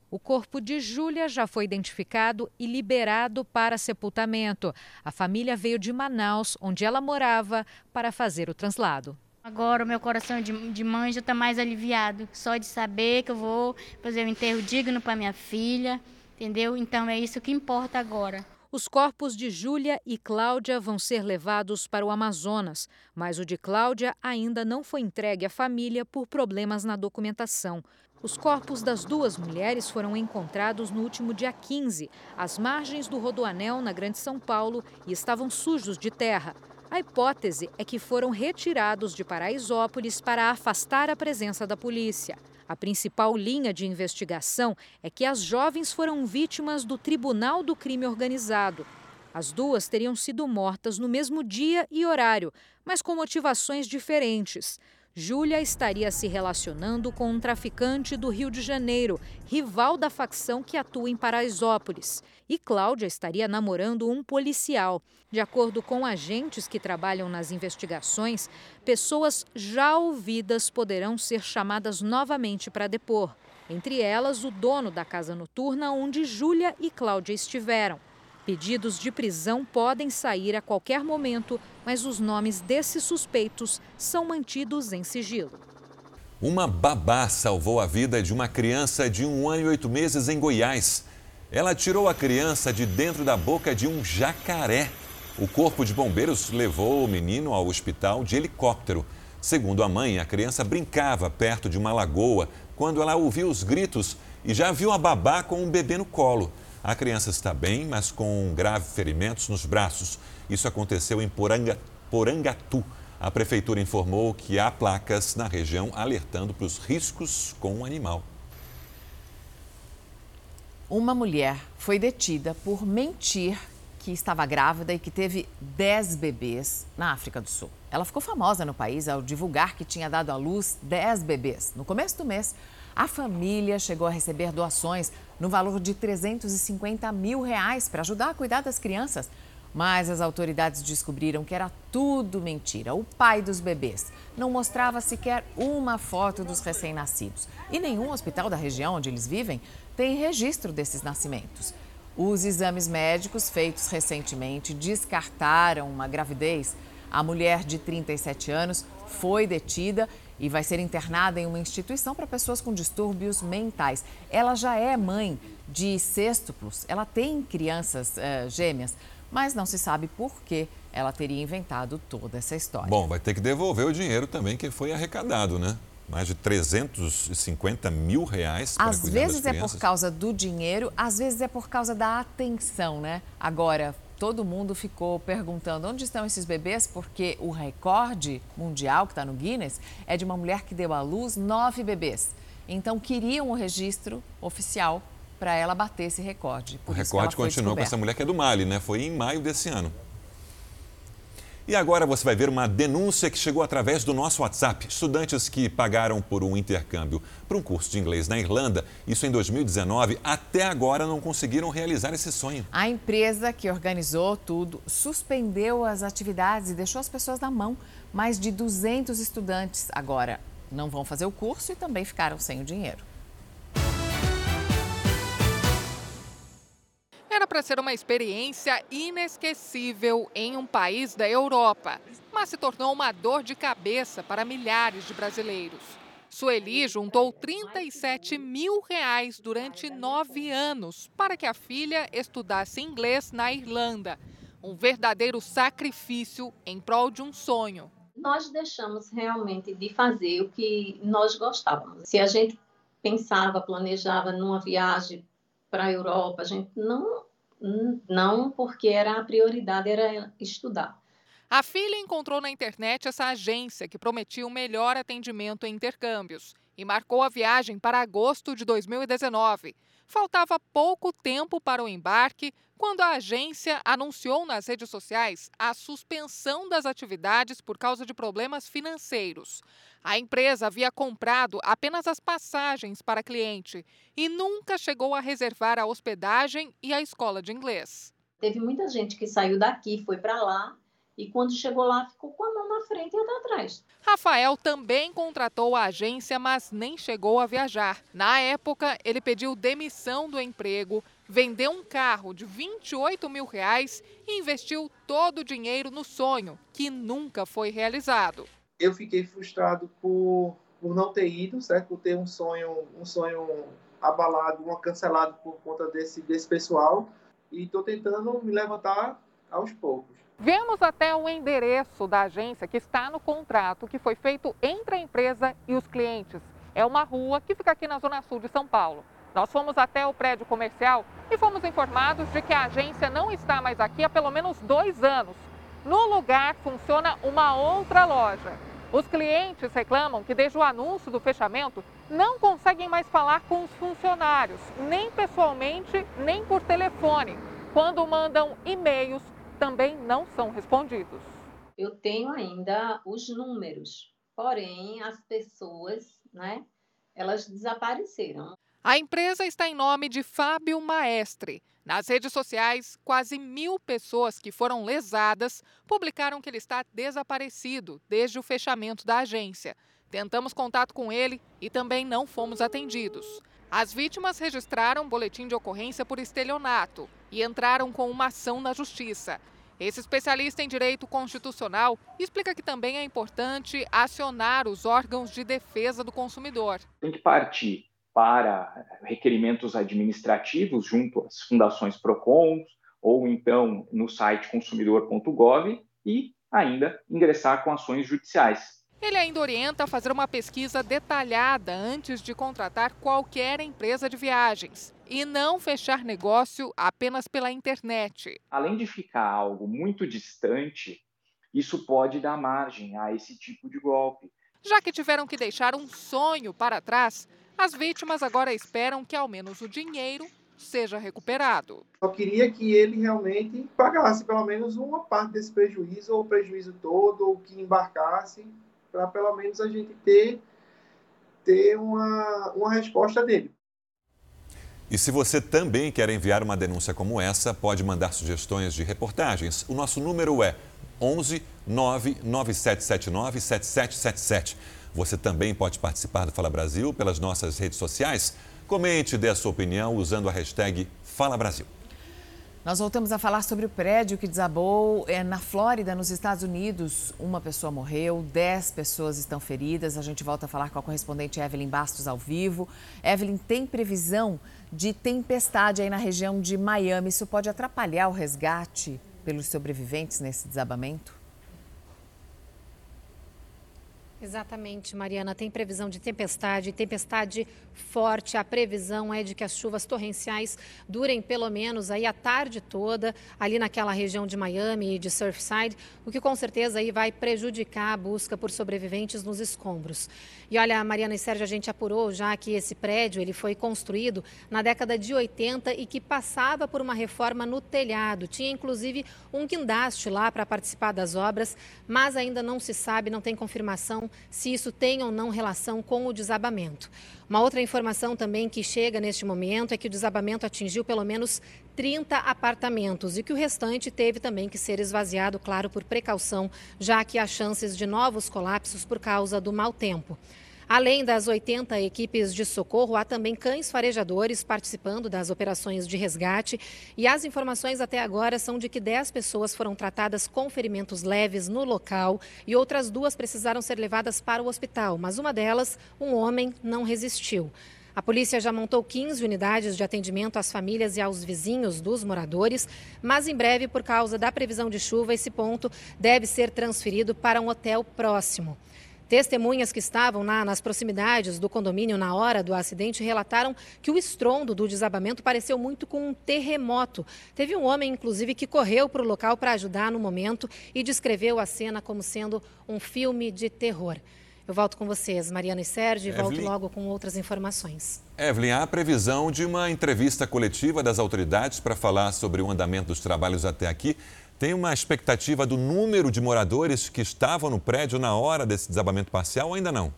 O corpo de Júlia já foi identificado e liberado para sepultamento. A família veio de Manaus, onde ela morava, para fazer o translado. Agora o meu coração de, de mãe já está mais aliviado, só de saber que eu vou fazer um enterro digno para minha filha, entendeu? Então é isso que importa agora. Os corpos de Júlia e Cláudia vão ser levados para o Amazonas, mas o de Cláudia ainda não foi entregue à família por problemas na documentação. Os corpos das duas mulheres foram encontrados no último dia 15, às margens do Rodoanel, na Grande São Paulo, e estavam sujos de terra. A hipótese é que foram retirados de Paraisópolis para afastar a presença da polícia. A principal linha de investigação é que as jovens foram vítimas do Tribunal do Crime Organizado. As duas teriam sido mortas no mesmo dia e horário, mas com motivações diferentes. Júlia estaria se relacionando com um traficante do Rio de Janeiro, rival da facção que atua em Paraisópolis. E Cláudia estaria namorando um policial. De acordo com agentes que trabalham nas investigações, pessoas já ouvidas poderão ser chamadas novamente para depor. Entre elas, o dono da casa noturna onde Júlia e Cláudia estiveram. Pedidos de prisão podem sair a qualquer momento, mas os nomes desses suspeitos são mantidos em sigilo. Uma babá salvou a vida de uma criança de um ano e oito meses em Goiás. Ela tirou a criança de dentro da boca de um jacaré. O corpo de bombeiros levou o menino ao hospital de helicóptero. Segundo a mãe, a criança brincava perto de uma lagoa quando ela ouviu os gritos e já viu a babá com um bebê no colo. A criança está bem, mas com graves ferimentos nos braços. Isso aconteceu em Poranga, Porangatu. A prefeitura informou que há placas na região alertando para os riscos com o animal. Uma mulher foi detida por mentir que estava grávida e que teve 10 bebês na África do Sul. Ela ficou famosa no país ao divulgar que tinha dado à luz 10 bebês. No começo do mês, a família chegou a receber doações no valor de 350 mil reais para ajudar a cuidar das crianças. Mas as autoridades descobriram que era tudo mentira. O pai dos bebês não mostrava sequer uma foto dos recém-nascidos. E nenhum hospital da região onde eles vivem tem registro desses nascimentos. Os exames médicos feitos recentemente descartaram uma gravidez. A mulher de 37 anos foi detida e vai ser internada em uma instituição para pessoas com distúrbios mentais. Ela já é mãe de sextuplos, ela tem crianças uh, gêmeas, mas não se sabe por que ela teria inventado toda essa história. Bom, vai ter que devolver o dinheiro também que foi arrecadado, né? Mais de 350 mil reais para Às vezes é por causa do dinheiro, às vezes é por causa da atenção, né? Agora, todo mundo ficou perguntando onde estão esses bebês, porque o recorde mundial que está no Guinness é de uma mulher que deu à luz nove bebês. Então, queriam o registro oficial para ela bater esse recorde. o recorde continua com essa mulher que é do Mali, né? Foi em maio desse ano. E agora você vai ver uma denúncia que chegou através do nosso WhatsApp. Estudantes que pagaram por um intercâmbio para um curso de inglês na Irlanda, isso em 2019, até agora não conseguiram realizar esse sonho. A empresa que organizou tudo suspendeu as atividades e deixou as pessoas na mão. Mais de 200 estudantes agora não vão fazer o curso e também ficaram sem o dinheiro. Era para ser uma experiência inesquecível em um país da Europa, mas se tornou uma dor de cabeça para milhares de brasileiros. Sueli juntou 37 mil reais durante nove anos para que a filha estudasse inglês na Irlanda. Um verdadeiro sacrifício em prol de um sonho. Nós deixamos realmente de fazer o que nós gostávamos. Se a gente pensava, planejava numa viagem para a Europa, a gente não, não porque era a prioridade era estudar. A filha encontrou na internet essa agência que prometia um melhor atendimento em intercâmbios e marcou a viagem para agosto de 2019. Faltava pouco tempo para o embarque quando a agência anunciou nas redes sociais a suspensão das atividades por causa de problemas financeiros. A empresa havia comprado apenas as passagens para cliente e nunca chegou a reservar a hospedagem e a escola de inglês. Teve muita gente que saiu daqui, foi para lá e quando chegou lá ficou com a mão na frente e outra atrás. Rafael também contratou a agência, mas nem chegou a viajar. Na época, ele pediu demissão do emprego, vendeu um carro de 28 mil reais e investiu todo o dinheiro no sonho, que nunca foi realizado eu fiquei frustrado por, por não ter ido, certo? Por ter um sonho, um sonho abalado, uma cancelado por conta desse, desse pessoal. E estou tentando me levantar aos poucos. Vemos até o endereço da agência que está no contrato que foi feito entre a empresa e os clientes. É uma rua que fica aqui na zona sul de São Paulo. Nós fomos até o prédio comercial e fomos informados de que a agência não está mais aqui há pelo menos dois anos. No lugar funciona uma outra loja. Os clientes reclamam que desde o anúncio do fechamento não conseguem mais falar com os funcionários, nem pessoalmente, nem por telefone. Quando mandam e-mails, também não são respondidos. Eu tenho ainda os números, porém as pessoas, né, elas desapareceram. A empresa está em nome de Fábio Maestre. Nas redes sociais, quase mil pessoas que foram lesadas publicaram que ele está desaparecido desde o fechamento da agência. Tentamos contato com ele e também não fomos atendidos. As vítimas registraram boletim de ocorrência por estelionato e entraram com uma ação na justiça. Esse especialista em direito constitucional explica que também é importante acionar os órgãos de defesa do consumidor. Tem que partir para requerimentos administrativos junto às fundações PROCON ou então no site consumidor.gov e ainda ingressar com ações judiciais. Ele ainda orienta a fazer uma pesquisa detalhada antes de contratar qualquer empresa de viagens e não fechar negócio apenas pela internet. Além de ficar algo muito distante, isso pode dar margem a esse tipo de golpe. Já que tiveram que deixar um sonho para trás, as vítimas agora esperam que ao menos o dinheiro seja recuperado. Só queria que ele realmente pagasse pelo menos uma parte desse prejuízo, ou o prejuízo todo, ou que embarcasse, para pelo menos a gente ter, ter uma, uma resposta dele. E se você também quer enviar uma denúncia como essa, pode mandar sugestões de reportagens. O nosso número é 11 99779 7777. Você também pode participar do Fala Brasil pelas nossas redes sociais. Comente e dê a sua opinião usando a hashtag Fala Brasil. Nós voltamos a falar sobre o prédio que desabou é, na Flórida, nos Estados Unidos. Uma pessoa morreu, dez pessoas estão feridas. A gente volta a falar com a correspondente Evelyn Bastos ao vivo. Evelyn, tem previsão de tempestade aí na região de Miami. Isso pode atrapalhar o resgate pelos sobreviventes nesse desabamento? Exatamente, Mariana. Tem previsão de tempestade, tempestade forte. A previsão é de que as chuvas torrenciais durem pelo menos aí a tarde toda, ali naquela região de Miami e de Surfside, o que com certeza aí vai prejudicar a busca por sobreviventes nos escombros. E olha, Mariana e Sérgio, a gente apurou já que esse prédio ele foi construído na década de 80 e que passava por uma reforma no telhado. Tinha inclusive um guindaste lá para participar das obras, mas ainda não se sabe, não tem confirmação se isso tem ou não relação com o desabamento. Uma outra informação também que chega neste momento é que o desabamento atingiu pelo menos 30 apartamentos e que o restante teve também que ser esvaziado, claro, por precaução, já que há chances de novos colapsos por causa do mau tempo. Além das 80 equipes de socorro, há também cães farejadores participando das operações de resgate. E as informações até agora são de que 10 pessoas foram tratadas com ferimentos leves no local e outras duas precisaram ser levadas para o hospital, mas uma delas, um homem, não resistiu. A polícia já montou 15 unidades de atendimento às famílias e aos vizinhos dos moradores, mas em breve, por causa da previsão de chuva, esse ponto deve ser transferido para um hotel próximo. Testemunhas que estavam na, nas proximidades do condomínio na hora do acidente relataram que o estrondo do desabamento pareceu muito com um terremoto. Teve um homem, inclusive, que correu para o local para ajudar no momento e descreveu a cena como sendo um filme de terror. Eu volto com vocês, Mariana e Sérgio, e volto logo com outras informações. Evelyn, há previsão de uma entrevista coletiva das autoridades para falar sobre o andamento dos trabalhos até aqui. Tem uma expectativa do número de moradores que estavam no prédio na hora desse desabamento parcial ou ainda não?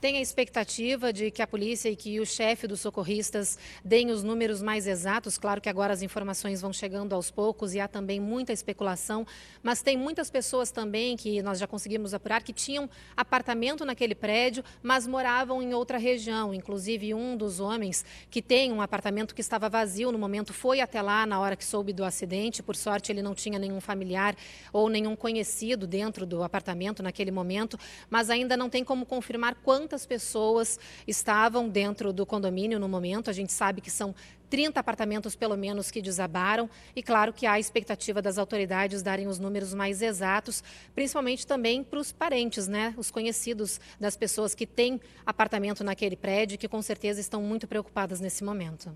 Tem a expectativa de que a polícia e que o chefe dos socorristas deem os números mais exatos. Claro que agora as informações vão chegando aos poucos e há também muita especulação, mas tem muitas pessoas também que nós já conseguimos apurar que tinham apartamento naquele prédio, mas moravam em outra região. Inclusive, um dos homens que tem um apartamento que estava vazio no momento foi até lá na hora que soube do acidente. Por sorte, ele não tinha nenhum familiar ou nenhum conhecido dentro do apartamento naquele momento, mas ainda não tem como confirmar quantos quantas pessoas estavam dentro do condomínio no momento. A gente sabe que são 30 apartamentos, pelo menos, que desabaram. E claro que há a expectativa das autoridades darem os números mais exatos, principalmente também para os parentes, né? Os conhecidos das pessoas que têm apartamento naquele prédio, que com certeza estão muito preocupadas nesse momento.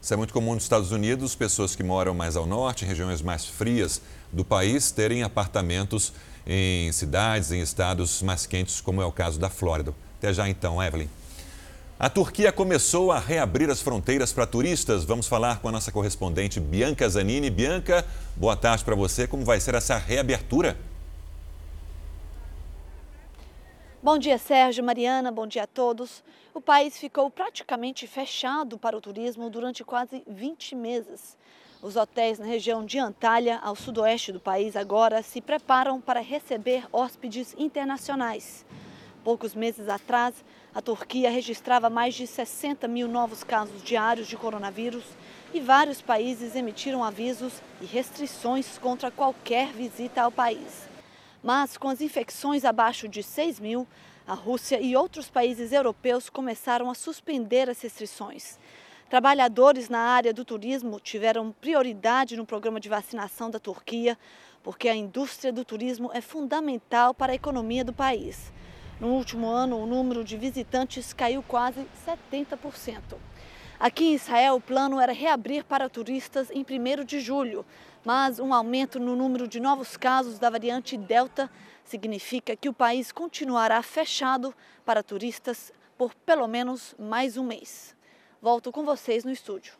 Isso é muito comum nos Estados Unidos, pessoas que moram mais ao norte, regiões mais frias do país, terem apartamentos em cidades, em estados mais quentes, como é o caso da Flórida. Até já então, Evelyn. A Turquia começou a reabrir as fronteiras para turistas. Vamos falar com a nossa correspondente Bianca Zanini. Bianca, boa tarde para você. Como vai ser essa reabertura? Bom dia, Sérgio, Mariana, bom dia a todos. O país ficou praticamente fechado para o turismo durante quase 20 meses. Os hotéis na região de Antalya, ao sudoeste do país, agora se preparam para receber hóspedes internacionais. Poucos meses atrás, a Turquia registrava mais de 60 mil novos casos diários de coronavírus e vários países emitiram avisos e restrições contra qualquer visita ao país. Mas com as infecções abaixo de 6 mil, a Rússia e outros países europeus começaram a suspender as restrições. Trabalhadores na área do turismo tiveram prioridade no programa de vacinação da Turquia, porque a indústria do turismo é fundamental para a economia do país. No último ano, o número de visitantes caiu quase 70%. Aqui em Israel, o plano era reabrir para turistas em 1 de julho, mas um aumento no número de novos casos da variante Delta significa que o país continuará fechado para turistas por pelo menos mais um mês. Volto com vocês no estúdio.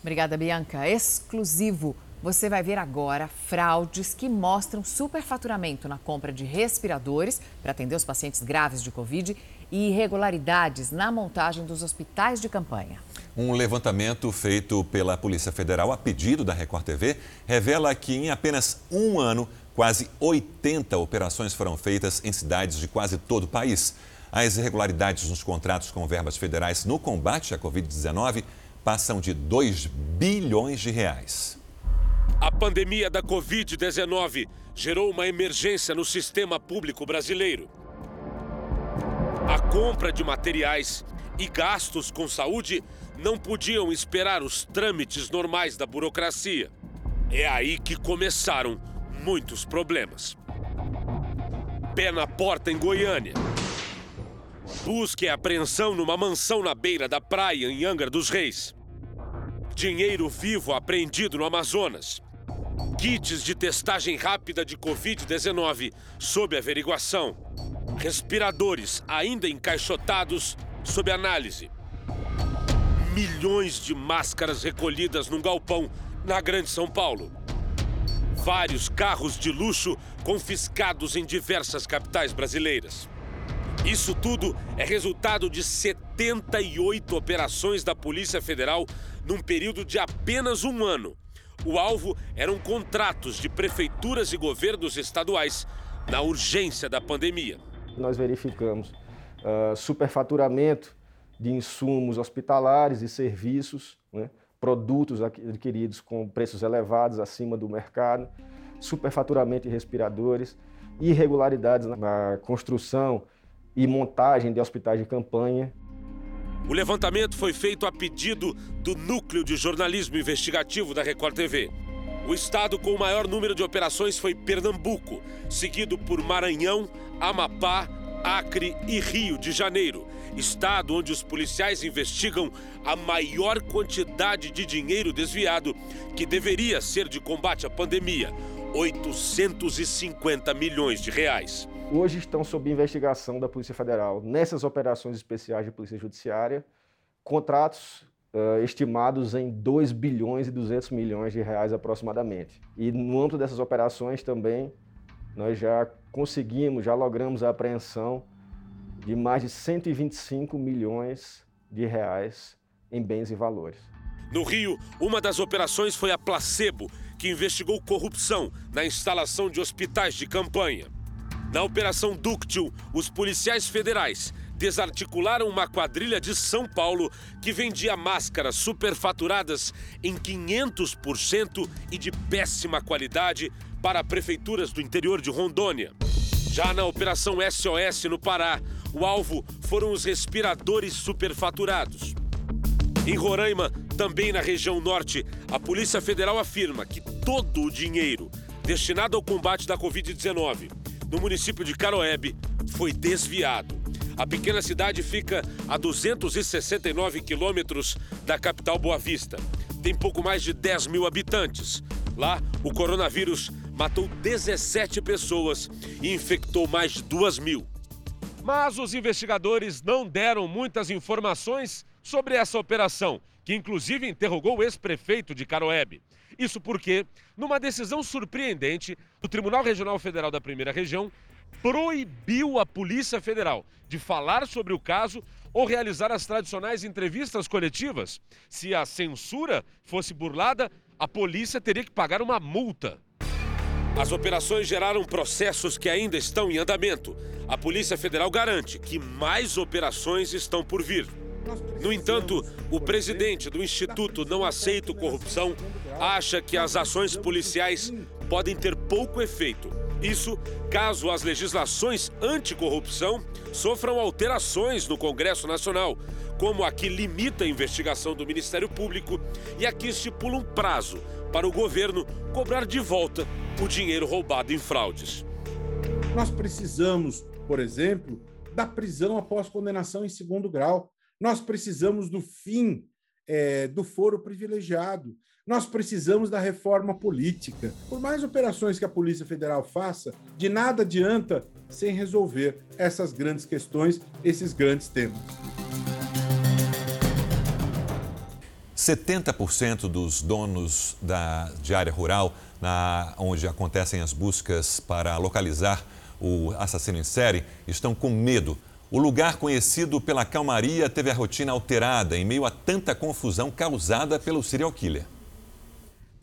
Obrigada, Bianca. Exclusivo. Você vai ver agora fraudes que mostram superfaturamento na compra de respiradores para atender os pacientes graves de Covid e irregularidades na montagem dos hospitais de campanha. Um levantamento feito pela Polícia Federal a pedido da Record TV revela que em apenas um ano, quase 80 operações foram feitas em cidades de quase todo o país. As irregularidades nos contratos com verbas federais no combate à Covid-19 passam de 2 bilhões de reais. A pandemia da Covid-19 gerou uma emergência no sistema público brasileiro. A compra de materiais e gastos com saúde não podiam esperar os trâmites normais da burocracia. É aí que começaram muitos problemas. Pé na porta em Goiânia. Busca e apreensão numa mansão na beira da praia em Angra dos Reis. Dinheiro vivo apreendido no Amazonas. Kits de testagem rápida de Covid-19 sob averiguação. Respiradores ainda encaixotados sob análise. Milhões de máscaras recolhidas num galpão na Grande São Paulo. Vários carros de luxo confiscados em diversas capitais brasileiras. Isso tudo é resultado de 78 operações da Polícia Federal num período de apenas um ano. O alvo eram contratos de prefeituras e governos estaduais na urgência da pandemia. Nós verificamos uh, superfaturamento de insumos hospitalares e serviços, né? produtos adquiridos com preços elevados acima do mercado, superfaturamento de respiradores, irregularidades na construção e montagem de hospitais de campanha. O levantamento foi feito a pedido do Núcleo de Jornalismo Investigativo da Record TV. O estado com o maior número de operações foi Pernambuco, seguido por Maranhão, Amapá, Acre e Rio de Janeiro, estado onde os policiais investigam a maior quantidade de dinheiro desviado que deveria ser de combate à pandemia, 850 milhões de reais hoje estão sob investigação da Polícia Federal nessas operações especiais de Polícia Judiciária, contratos uh, estimados em 2 bilhões e 200 milhões de reais aproximadamente. E no âmbito dessas operações também nós já conseguimos, já logramos a apreensão de mais de 125 milhões de reais em bens e valores. No Rio, uma das operações foi a Placebo, que investigou corrupção na instalação de hospitais de campanha. Na Operação Dúctil, os policiais federais desarticularam uma quadrilha de São Paulo que vendia máscaras superfaturadas em 500% e de péssima qualidade para prefeituras do interior de Rondônia. Já na Operação SOS no Pará, o alvo foram os respiradores superfaturados. Em Roraima, também na região norte, a Polícia Federal afirma que todo o dinheiro destinado ao combate da Covid-19 no município de Caroebe, foi desviado. A pequena cidade fica a 269 quilômetros da capital Boa Vista. Tem pouco mais de 10 mil habitantes. Lá, o coronavírus matou 17 pessoas e infectou mais de 2 mil. Mas os investigadores não deram muitas informações sobre essa operação, que inclusive interrogou o ex-prefeito de Caroebe. Isso porque, numa decisão surpreendente, o Tribunal Regional Federal da Primeira Região proibiu a Polícia Federal de falar sobre o caso ou realizar as tradicionais entrevistas coletivas. Se a censura fosse burlada, a polícia teria que pagar uma multa. As operações geraram processos que ainda estão em andamento. A Polícia Federal garante que mais operações estão por vir. No entanto, o presidente do Instituto Não Aceito Corrupção acha que as ações policiais podem ter pouco efeito. Isso caso as legislações anticorrupção sofram alterações no Congresso Nacional, como a que limita a investigação do Ministério Público e a que estipula um prazo para o governo cobrar de volta o dinheiro roubado em fraudes. Nós precisamos, por exemplo, da prisão após condenação em segundo grau. Nós precisamos do fim é, do foro privilegiado. Nós precisamos da reforma política. Por mais operações que a Polícia Federal faça, de nada adianta sem resolver essas grandes questões, esses grandes temas. 70% dos donos da, de área rural, na, onde acontecem as buscas para localizar o assassino em série, estão com medo. O lugar conhecido pela calmaria teve a rotina alterada em meio a tanta confusão causada pelo serial killer.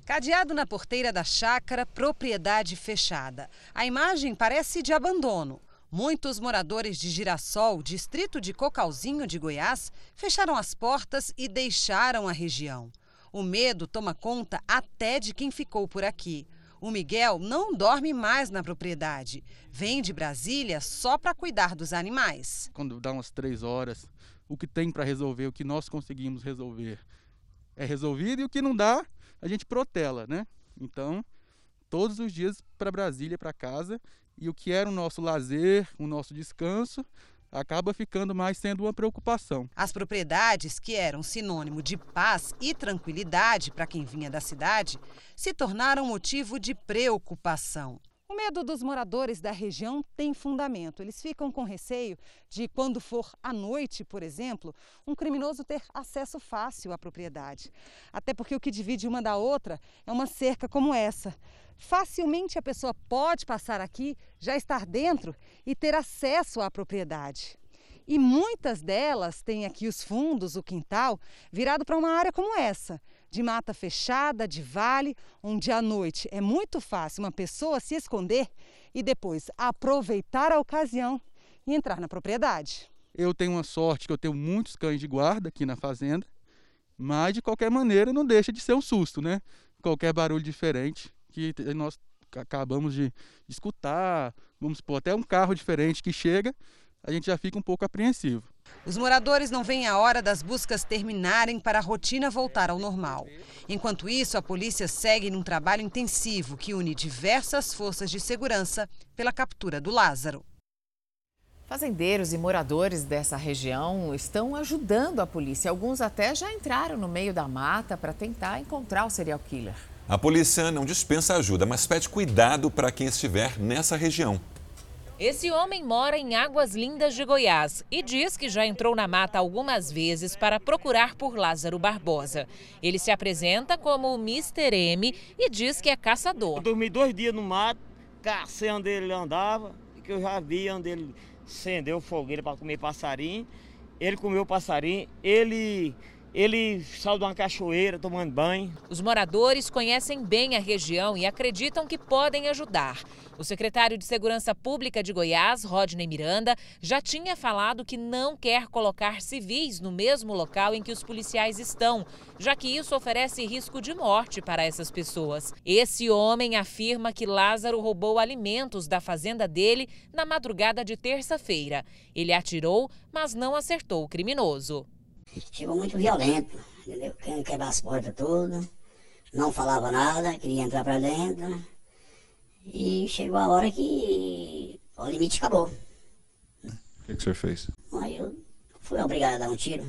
Cadeado na porteira da chácara, propriedade fechada. A imagem parece de abandono. Muitos moradores de Girassol, distrito de Cocalzinho de Goiás, fecharam as portas e deixaram a região. O medo toma conta até de quem ficou por aqui. O Miguel não dorme mais na propriedade. Vem de Brasília só para cuidar dos animais. Quando dá umas três horas, o que tem para resolver, o que nós conseguimos resolver, é resolvido e o que não dá, a gente protela, né? Então, todos os dias para Brasília, para casa, e o que era o nosso lazer, o nosso descanso, acaba ficando mais sendo uma preocupação. As propriedades, que eram sinônimo de paz e tranquilidade para quem vinha da cidade, se tornaram motivo de preocupação. O medo dos moradores da região tem fundamento. Eles ficam com receio de, quando for à noite, por exemplo, um criminoso ter acesso fácil à propriedade. Até porque o que divide uma da outra é uma cerca como essa. Facilmente a pessoa pode passar aqui, já estar dentro e ter acesso à propriedade. E muitas delas têm aqui os fundos, o quintal, virado para uma área como essa, de mata fechada, de vale, onde à noite é muito fácil uma pessoa se esconder e depois aproveitar a ocasião e entrar na propriedade. Eu tenho uma sorte que eu tenho muitos cães de guarda aqui na fazenda, mas de qualquer maneira não deixa de ser um susto, né? Qualquer barulho diferente que nós acabamos de escutar, vamos supor, até um carro diferente que chega, a gente já fica um pouco apreensivo. Os moradores não veem a hora das buscas terminarem para a rotina voltar ao normal. Enquanto isso, a polícia segue num trabalho intensivo que une diversas forças de segurança pela captura do Lázaro. Fazendeiros e moradores dessa região estão ajudando a polícia. Alguns até já entraram no meio da mata para tentar encontrar o serial killer. A polícia não dispensa ajuda, mas pede cuidado para quem estiver nessa região. Esse homem mora em Águas Lindas de Goiás e diz que já entrou na mata algumas vezes para procurar por Lázaro Barbosa. Ele se apresenta como o Mr. M e diz que é caçador. Eu dormi dois dias no mato, cacei onde ele andava, que eu já vi onde ele acendeu fogueira para comer passarinho. Ele comeu passarinho, ele ele saiu de uma cachoeira tomando banho. Os moradores conhecem bem a região e acreditam que podem ajudar. O secretário de Segurança Pública de Goiás, Rodney Miranda, já tinha falado que não quer colocar civis no mesmo local em que os policiais estão, já que isso oferece risco de morte para essas pessoas. Esse homem afirma que Lázaro roubou alimentos da fazenda dele na madrugada de terça-feira. Ele atirou, mas não acertou o criminoso. Chegou muito violento, entendeu? Quebrar as portas todas, não falava nada, queria entrar para dentro. E chegou a hora que o limite acabou. O que, que o senhor fez? Aí eu fui obrigado a dar um tiro.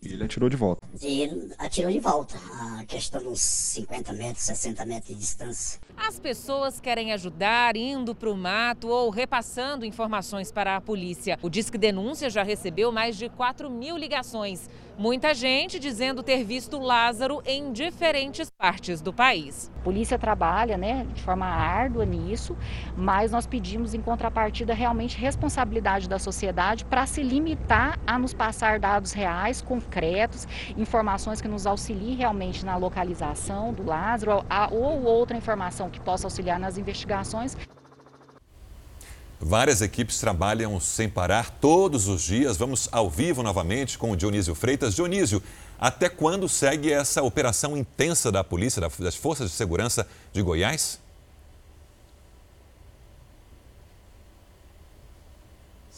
E ele atirou de volta. E ele atirou de volta, a questão de uns 50 metros, 60 metros de distância. As pessoas querem ajudar indo para o mato ou repassando informações para a polícia. O Disque Denúncia já recebeu mais de 4 mil ligações. Muita gente dizendo ter visto Lázaro em diferentes partes do país. A polícia trabalha né, de forma árdua nisso, mas nós pedimos em contrapartida realmente responsabilidade da sociedade para se limitar a nos passar dados reais, concretos, informações que nos auxiliem realmente na localização do Lázaro ou outra informação que possa auxiliar nas investigações. Várias equipes trabalham sem parar todos os dias. Vamos ao vivo novamente com o Dionísio Freitas. Dionísio, até quando segue essa operação intensa da polícia, das forças de segurança de Goiás?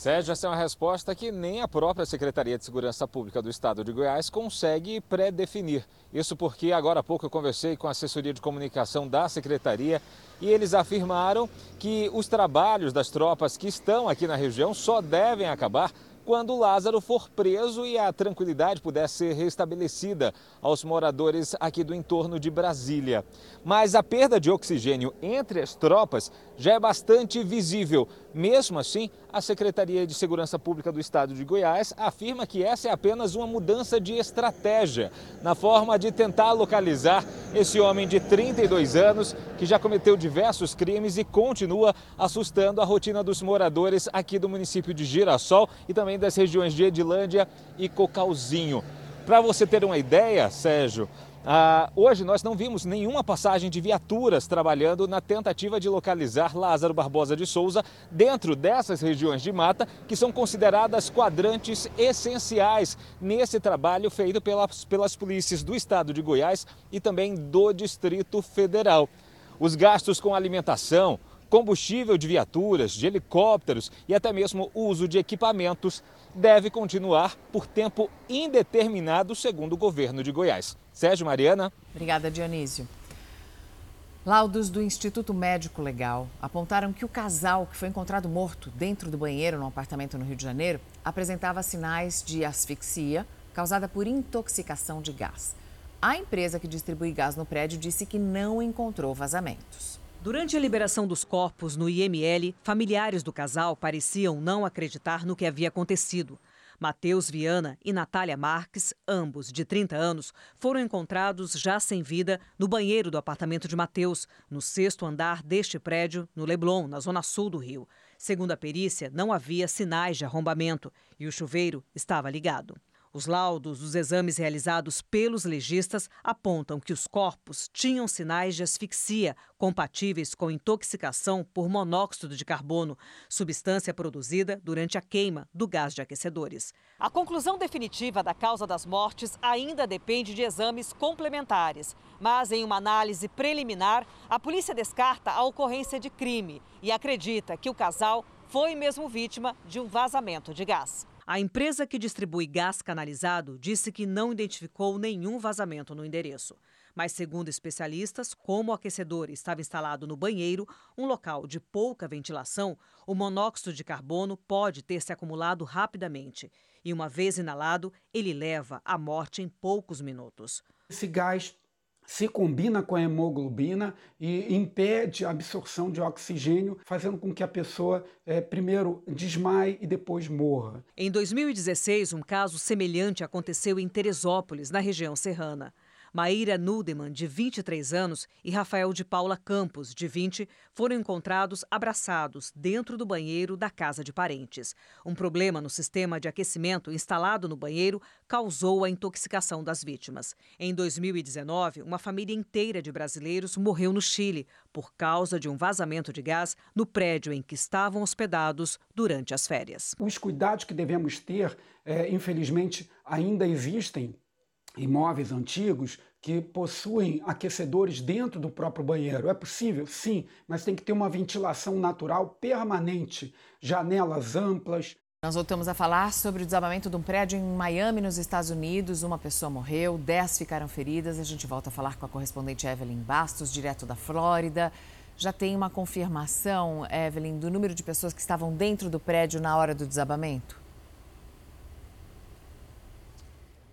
Sérgio, essa é uma resposta que nem a própria Secretaria de Segurança Pública do Estado de Goiás consegue pré-definir. Isso porque agora há pouco eu conversei com a assessoria de comunicação da Secretaria e eles afirmaram que os trabalhos das tropas que estão aqui na região só devem acabar quando Lázaro for preso e a tranquilidade puder ser restabelecida aos moradores aqui do entorno de Brasília. Mas a perda de oxigênio entre as tropas já é bastante visível. Mesmo assim, a Secretaria de Segurança Pública do Estado de Goiás afirma que essa é apenas uma mudança de estratégia na forma de tentar localizar esse homem de 32 anos que já cometeu diversos crimes e continua assustando a rotina dos moradores aqui do município de Girassol e também das regiões de Edilândia e Cocalzinho. Para você ter uma ideia, Sérgio, ah, hoje nós não vimos nenhuma passagem de viaturas trabalhando na tentativa de localizar Lázaro Barbosa de Souza dentro dessas regiões de mata que são consideradas quadrantes essenciais nesse trabalho feito pelas, pelas polícias do estado de Goiás e também do Distrito Federal. Os gastos com alimentação, combustível de viaturas, de helicópteros e até mesmo o uso de equipamentos deve continuar por tempo indeterminado, segundo o governo de Goiás. Sérgio Mariana. Obrigada, Dionísio. Laudos do Instituto Médico Legal apontaram que o casal que foi encontrado morto dentro do banheiro no apartamento no Rio de Janeiro apresentava sinais de asfixia causada por intoxicação de gás. A empresa que distribui gás no prédio disse que não encontrou vazamentos. Durante a liberação dos corpos no IML, familiares do casal pareciam não acreditar no que havia acontecido. Matheus Viana e Natália Marques, ambos de 30 anos, foram encontrados já sem vida no banheiro do apartamento de Matheus, no sexto andar deste prédio, no Leblon, na zona sul do Rio. Segundo a perícia, não havia sinais de arrombamento e o chuveiro estava ligado. Os laudos dos exames realizados pelos legistas apontam que os corpos tinham sinais de asfixia compatíveis com intoxicação por monóxido de carbono, substância produzida durante a queima do gás de aquecedores. A conclusão definitiva da causa das mortes ainda depende de exames complementares, mas em uma análise preliminar, a polícia descarta a ocorrência de crime e acredita que o casal foi mesmo vítima de um vazamento de gás. A empresa que distribui gás canalizado disse que não identificou nenhum vazamento no endereço. Mas, segundo especialistas, como o aquecedor estava instalado no banheiro, um local de pouca ventilação, o monóxido de carbono pode ter se acumulado rapidamente. E, uma vez inalado, ele leva à morte em poucos minutos. Esse gás se combina com a hemoglobina e impede a absorção de oxigênio, fazendo com que a pessoa é, primeiro desmaie e depois morra. Em 2016, um caso semelhante aconteceu em Teresópolis, na região serrana. Maíra Nudeman, de 23 anos, e Rafael de Paula Campos, de 20, foram encontrados abraçados dentro do banheiro da casa de parentes. Um problema no sistema de aquecimento instalado no banheiro causou a intoxicação das vítimas. Em 2019, uma família inteira de brasileiros morreu no Chile por causa de um vazamento de gás no prédio em que estavam hospedados durante as férias. Os cuidados que devemos ter, é, infelizmente, ainda existem imóveis antigos que possuem aquecedores dentro do próprio banheiro. É possível? Sim, mas tem que ter uma ventilação natural permanente, janelas amplas. Nós voltamos a falar sobre o desabamento de um prédio em Miami, nos Estados Unidos. Uma pessoa morreu, dez ficaram feridas. A gente volta a falar com a correspondente Evelyn Bastos, direto da Flórida. Já tem uma confirmação, Evelyn, do número de pessoas que estavam dentro do prédio na hora do desabamento?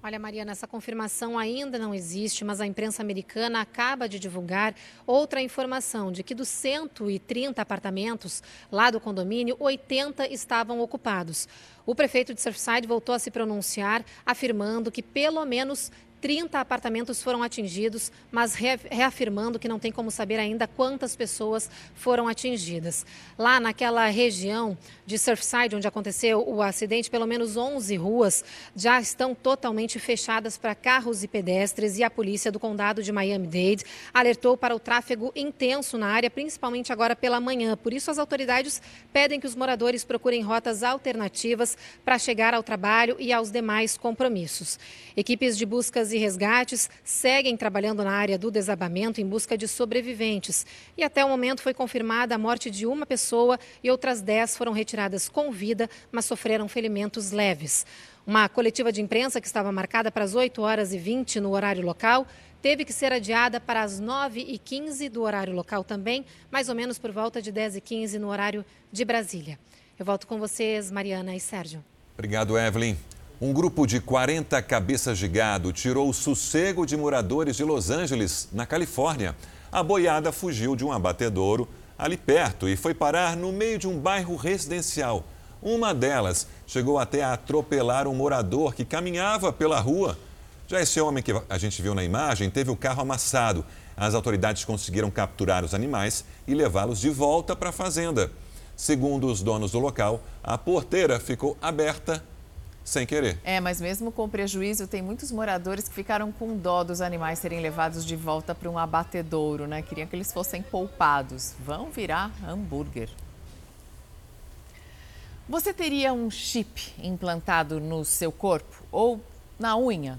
Olha, Mariana, essa confirmação ainda não existe, mas a imprensa americana acaba de divulgar outra informação de que dos 130 apartamentos lá do condomínio, 80 estavam ocupados. O prefeito de Surfside voltou a se pronunciar, afirmando que pelo menos 30 apartamentos foram atingidos, mas reafirmando que não tem como saber ainda quantas pessoas foram atingidas. Lá naquela região de Surfside, onde aconteceu o acidente, pelo menos 11 ruas já estão totalmente fechadas para carros e pedestres e a polícia do condado de Miami-Dade alertou para o tráfego intenso na área, principalmente agora pela manhã. Por isso, as autoridades pedem que os moradores procurem rotas alternativas para chegar ao trabalho e aos demais compromissos. Equipes de buscas e resgates seguem trabalhando na área do desabamento em busca de sobreviventes. E até o momento foi confirmada a morte de uma pessoa e outras dez foram retiradas com vida, mas sofreram ferimentos leves. Uma coletiva de imprensa que estava marcada para as 8 horas e 20 no horário local teve que ser adiada para as 9 e 15 do horário local também, mais ou menos por volta de 10 e 15 no horário de Brasília. Eu volto com vocês, Mariana e Sérgio. Obrigado, Evelyn. Um grupo de 40 cabeças de gado tirou o sossego de moradores de Los Angeles, na Califórnia. A boiada fugiu de um abatedouro ali perto e foi parar no meio de um bairro residencial. Uma delas chegou até a atropelar um morador que caminhava pela rua. Já esse homem que a gente viu na imagem teve o carro amassado. As autoridades conseguiram capturar os animais e levá-los de volta para a fazenda. Segundo os donos do local, a porteira ficou aberta sem querer. É, mas mesmo com prejuízo, tem muitos moradores que ficaram com dó dos animais serem levados de volta para um abatedouro, né? Queriam que eles fossem poupados. Vão virar hambúrguer. Você teria um chip implantado no seu corpo ou na unha?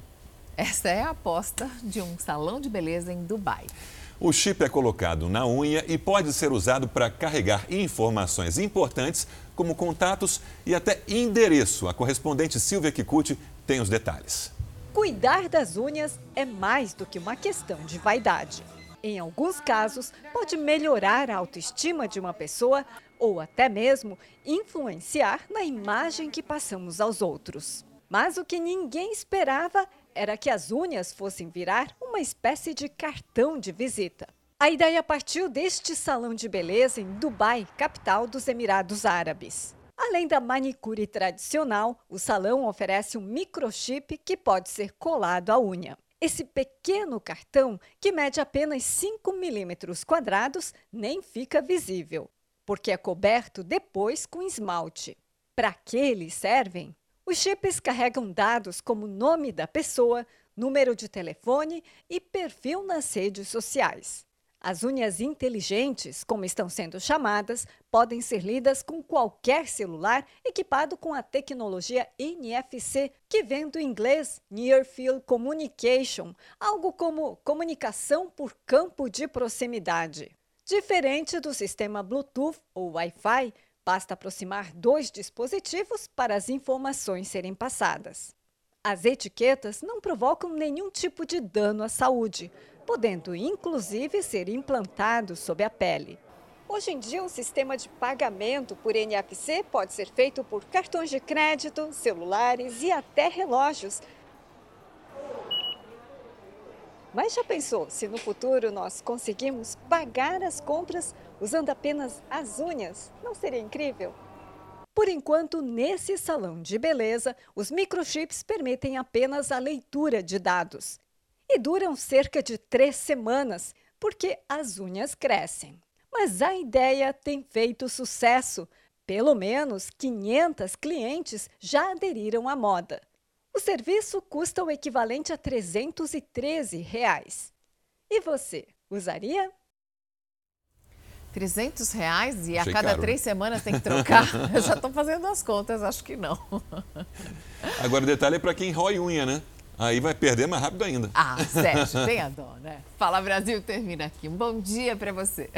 Essa é a aposta de um salão de beleza em Dubai. O chip é colocado na unha e pode ser usado para carregar informações importantes, como contatos e até endereço. A correspondente Silvia Kikuchi tem os detalhes. Cuidar das unhas é mais do que uma questão de vaidade. Em alguns casos, pode melhorar a autoestima de uma pessoa ou até mesmo influenciar na imagem que passamos aos outros. Mas o que ninguém esperava era que as unhas fossem virar uma espécie de cartão de visita. A ideia partiu deste salão de beleza em Dubai, capital dos Emirados Árabes. Além da manicure tradicional, o salão oferece um microchip que pode ser colado à unha. Esse pequeno cartão, que mede apenas 5 milímetros quadrados, nem fica visível, porque é coberto depois com esmalte. Para que eles servem? Os chips carregam dados como nome da pessoa, número de telefone e perfil nas redes sociais. As unhas inteligentes, como estão sendo chamadas, podem ser lidas com qualquer celular equipado com a tecnologia NFC, que vem do inglês Near Field Communication, algo como comunicação por campo de proximidade. Diferente do sistema Bluetooth ou Wi-Fi, Basta aproximar dois dispositivos para as informações serem passadas. As etiquetas não provocam nenhum tipo de dano à saúde, podendo inclusive ser implantados sob a pele. Hoje em dia, um sistema de pagamento por NFC pode ser feito por cartões de crédito, celulares e até relógios, mas já pensou se no futuro nós conseguimos pagar as compras usando apenas as unhas? Não seria incrível? Por enquanto, nesse salão de beleza, os microchips permitem apenas a leitura de dados e duram cerca de três semanas, porque as unhas crescem. Mas a ideia tem feito sucesso. Pelo menos 500 clientes já aderiram à moda. O serviço custa o equivalente a 313 reais. E você, usaria? 300 reais e Achei a cada caro. três semanas tem que trocar. Eu já estou fazendo as contas, acho que não. Agora o detalhe é para quem rói unha, né? Aí vai perder mais rápido ainda. Ah, Sérgio, tenha dó, né? Fala Brasil termina aqui. Um bom dia para você.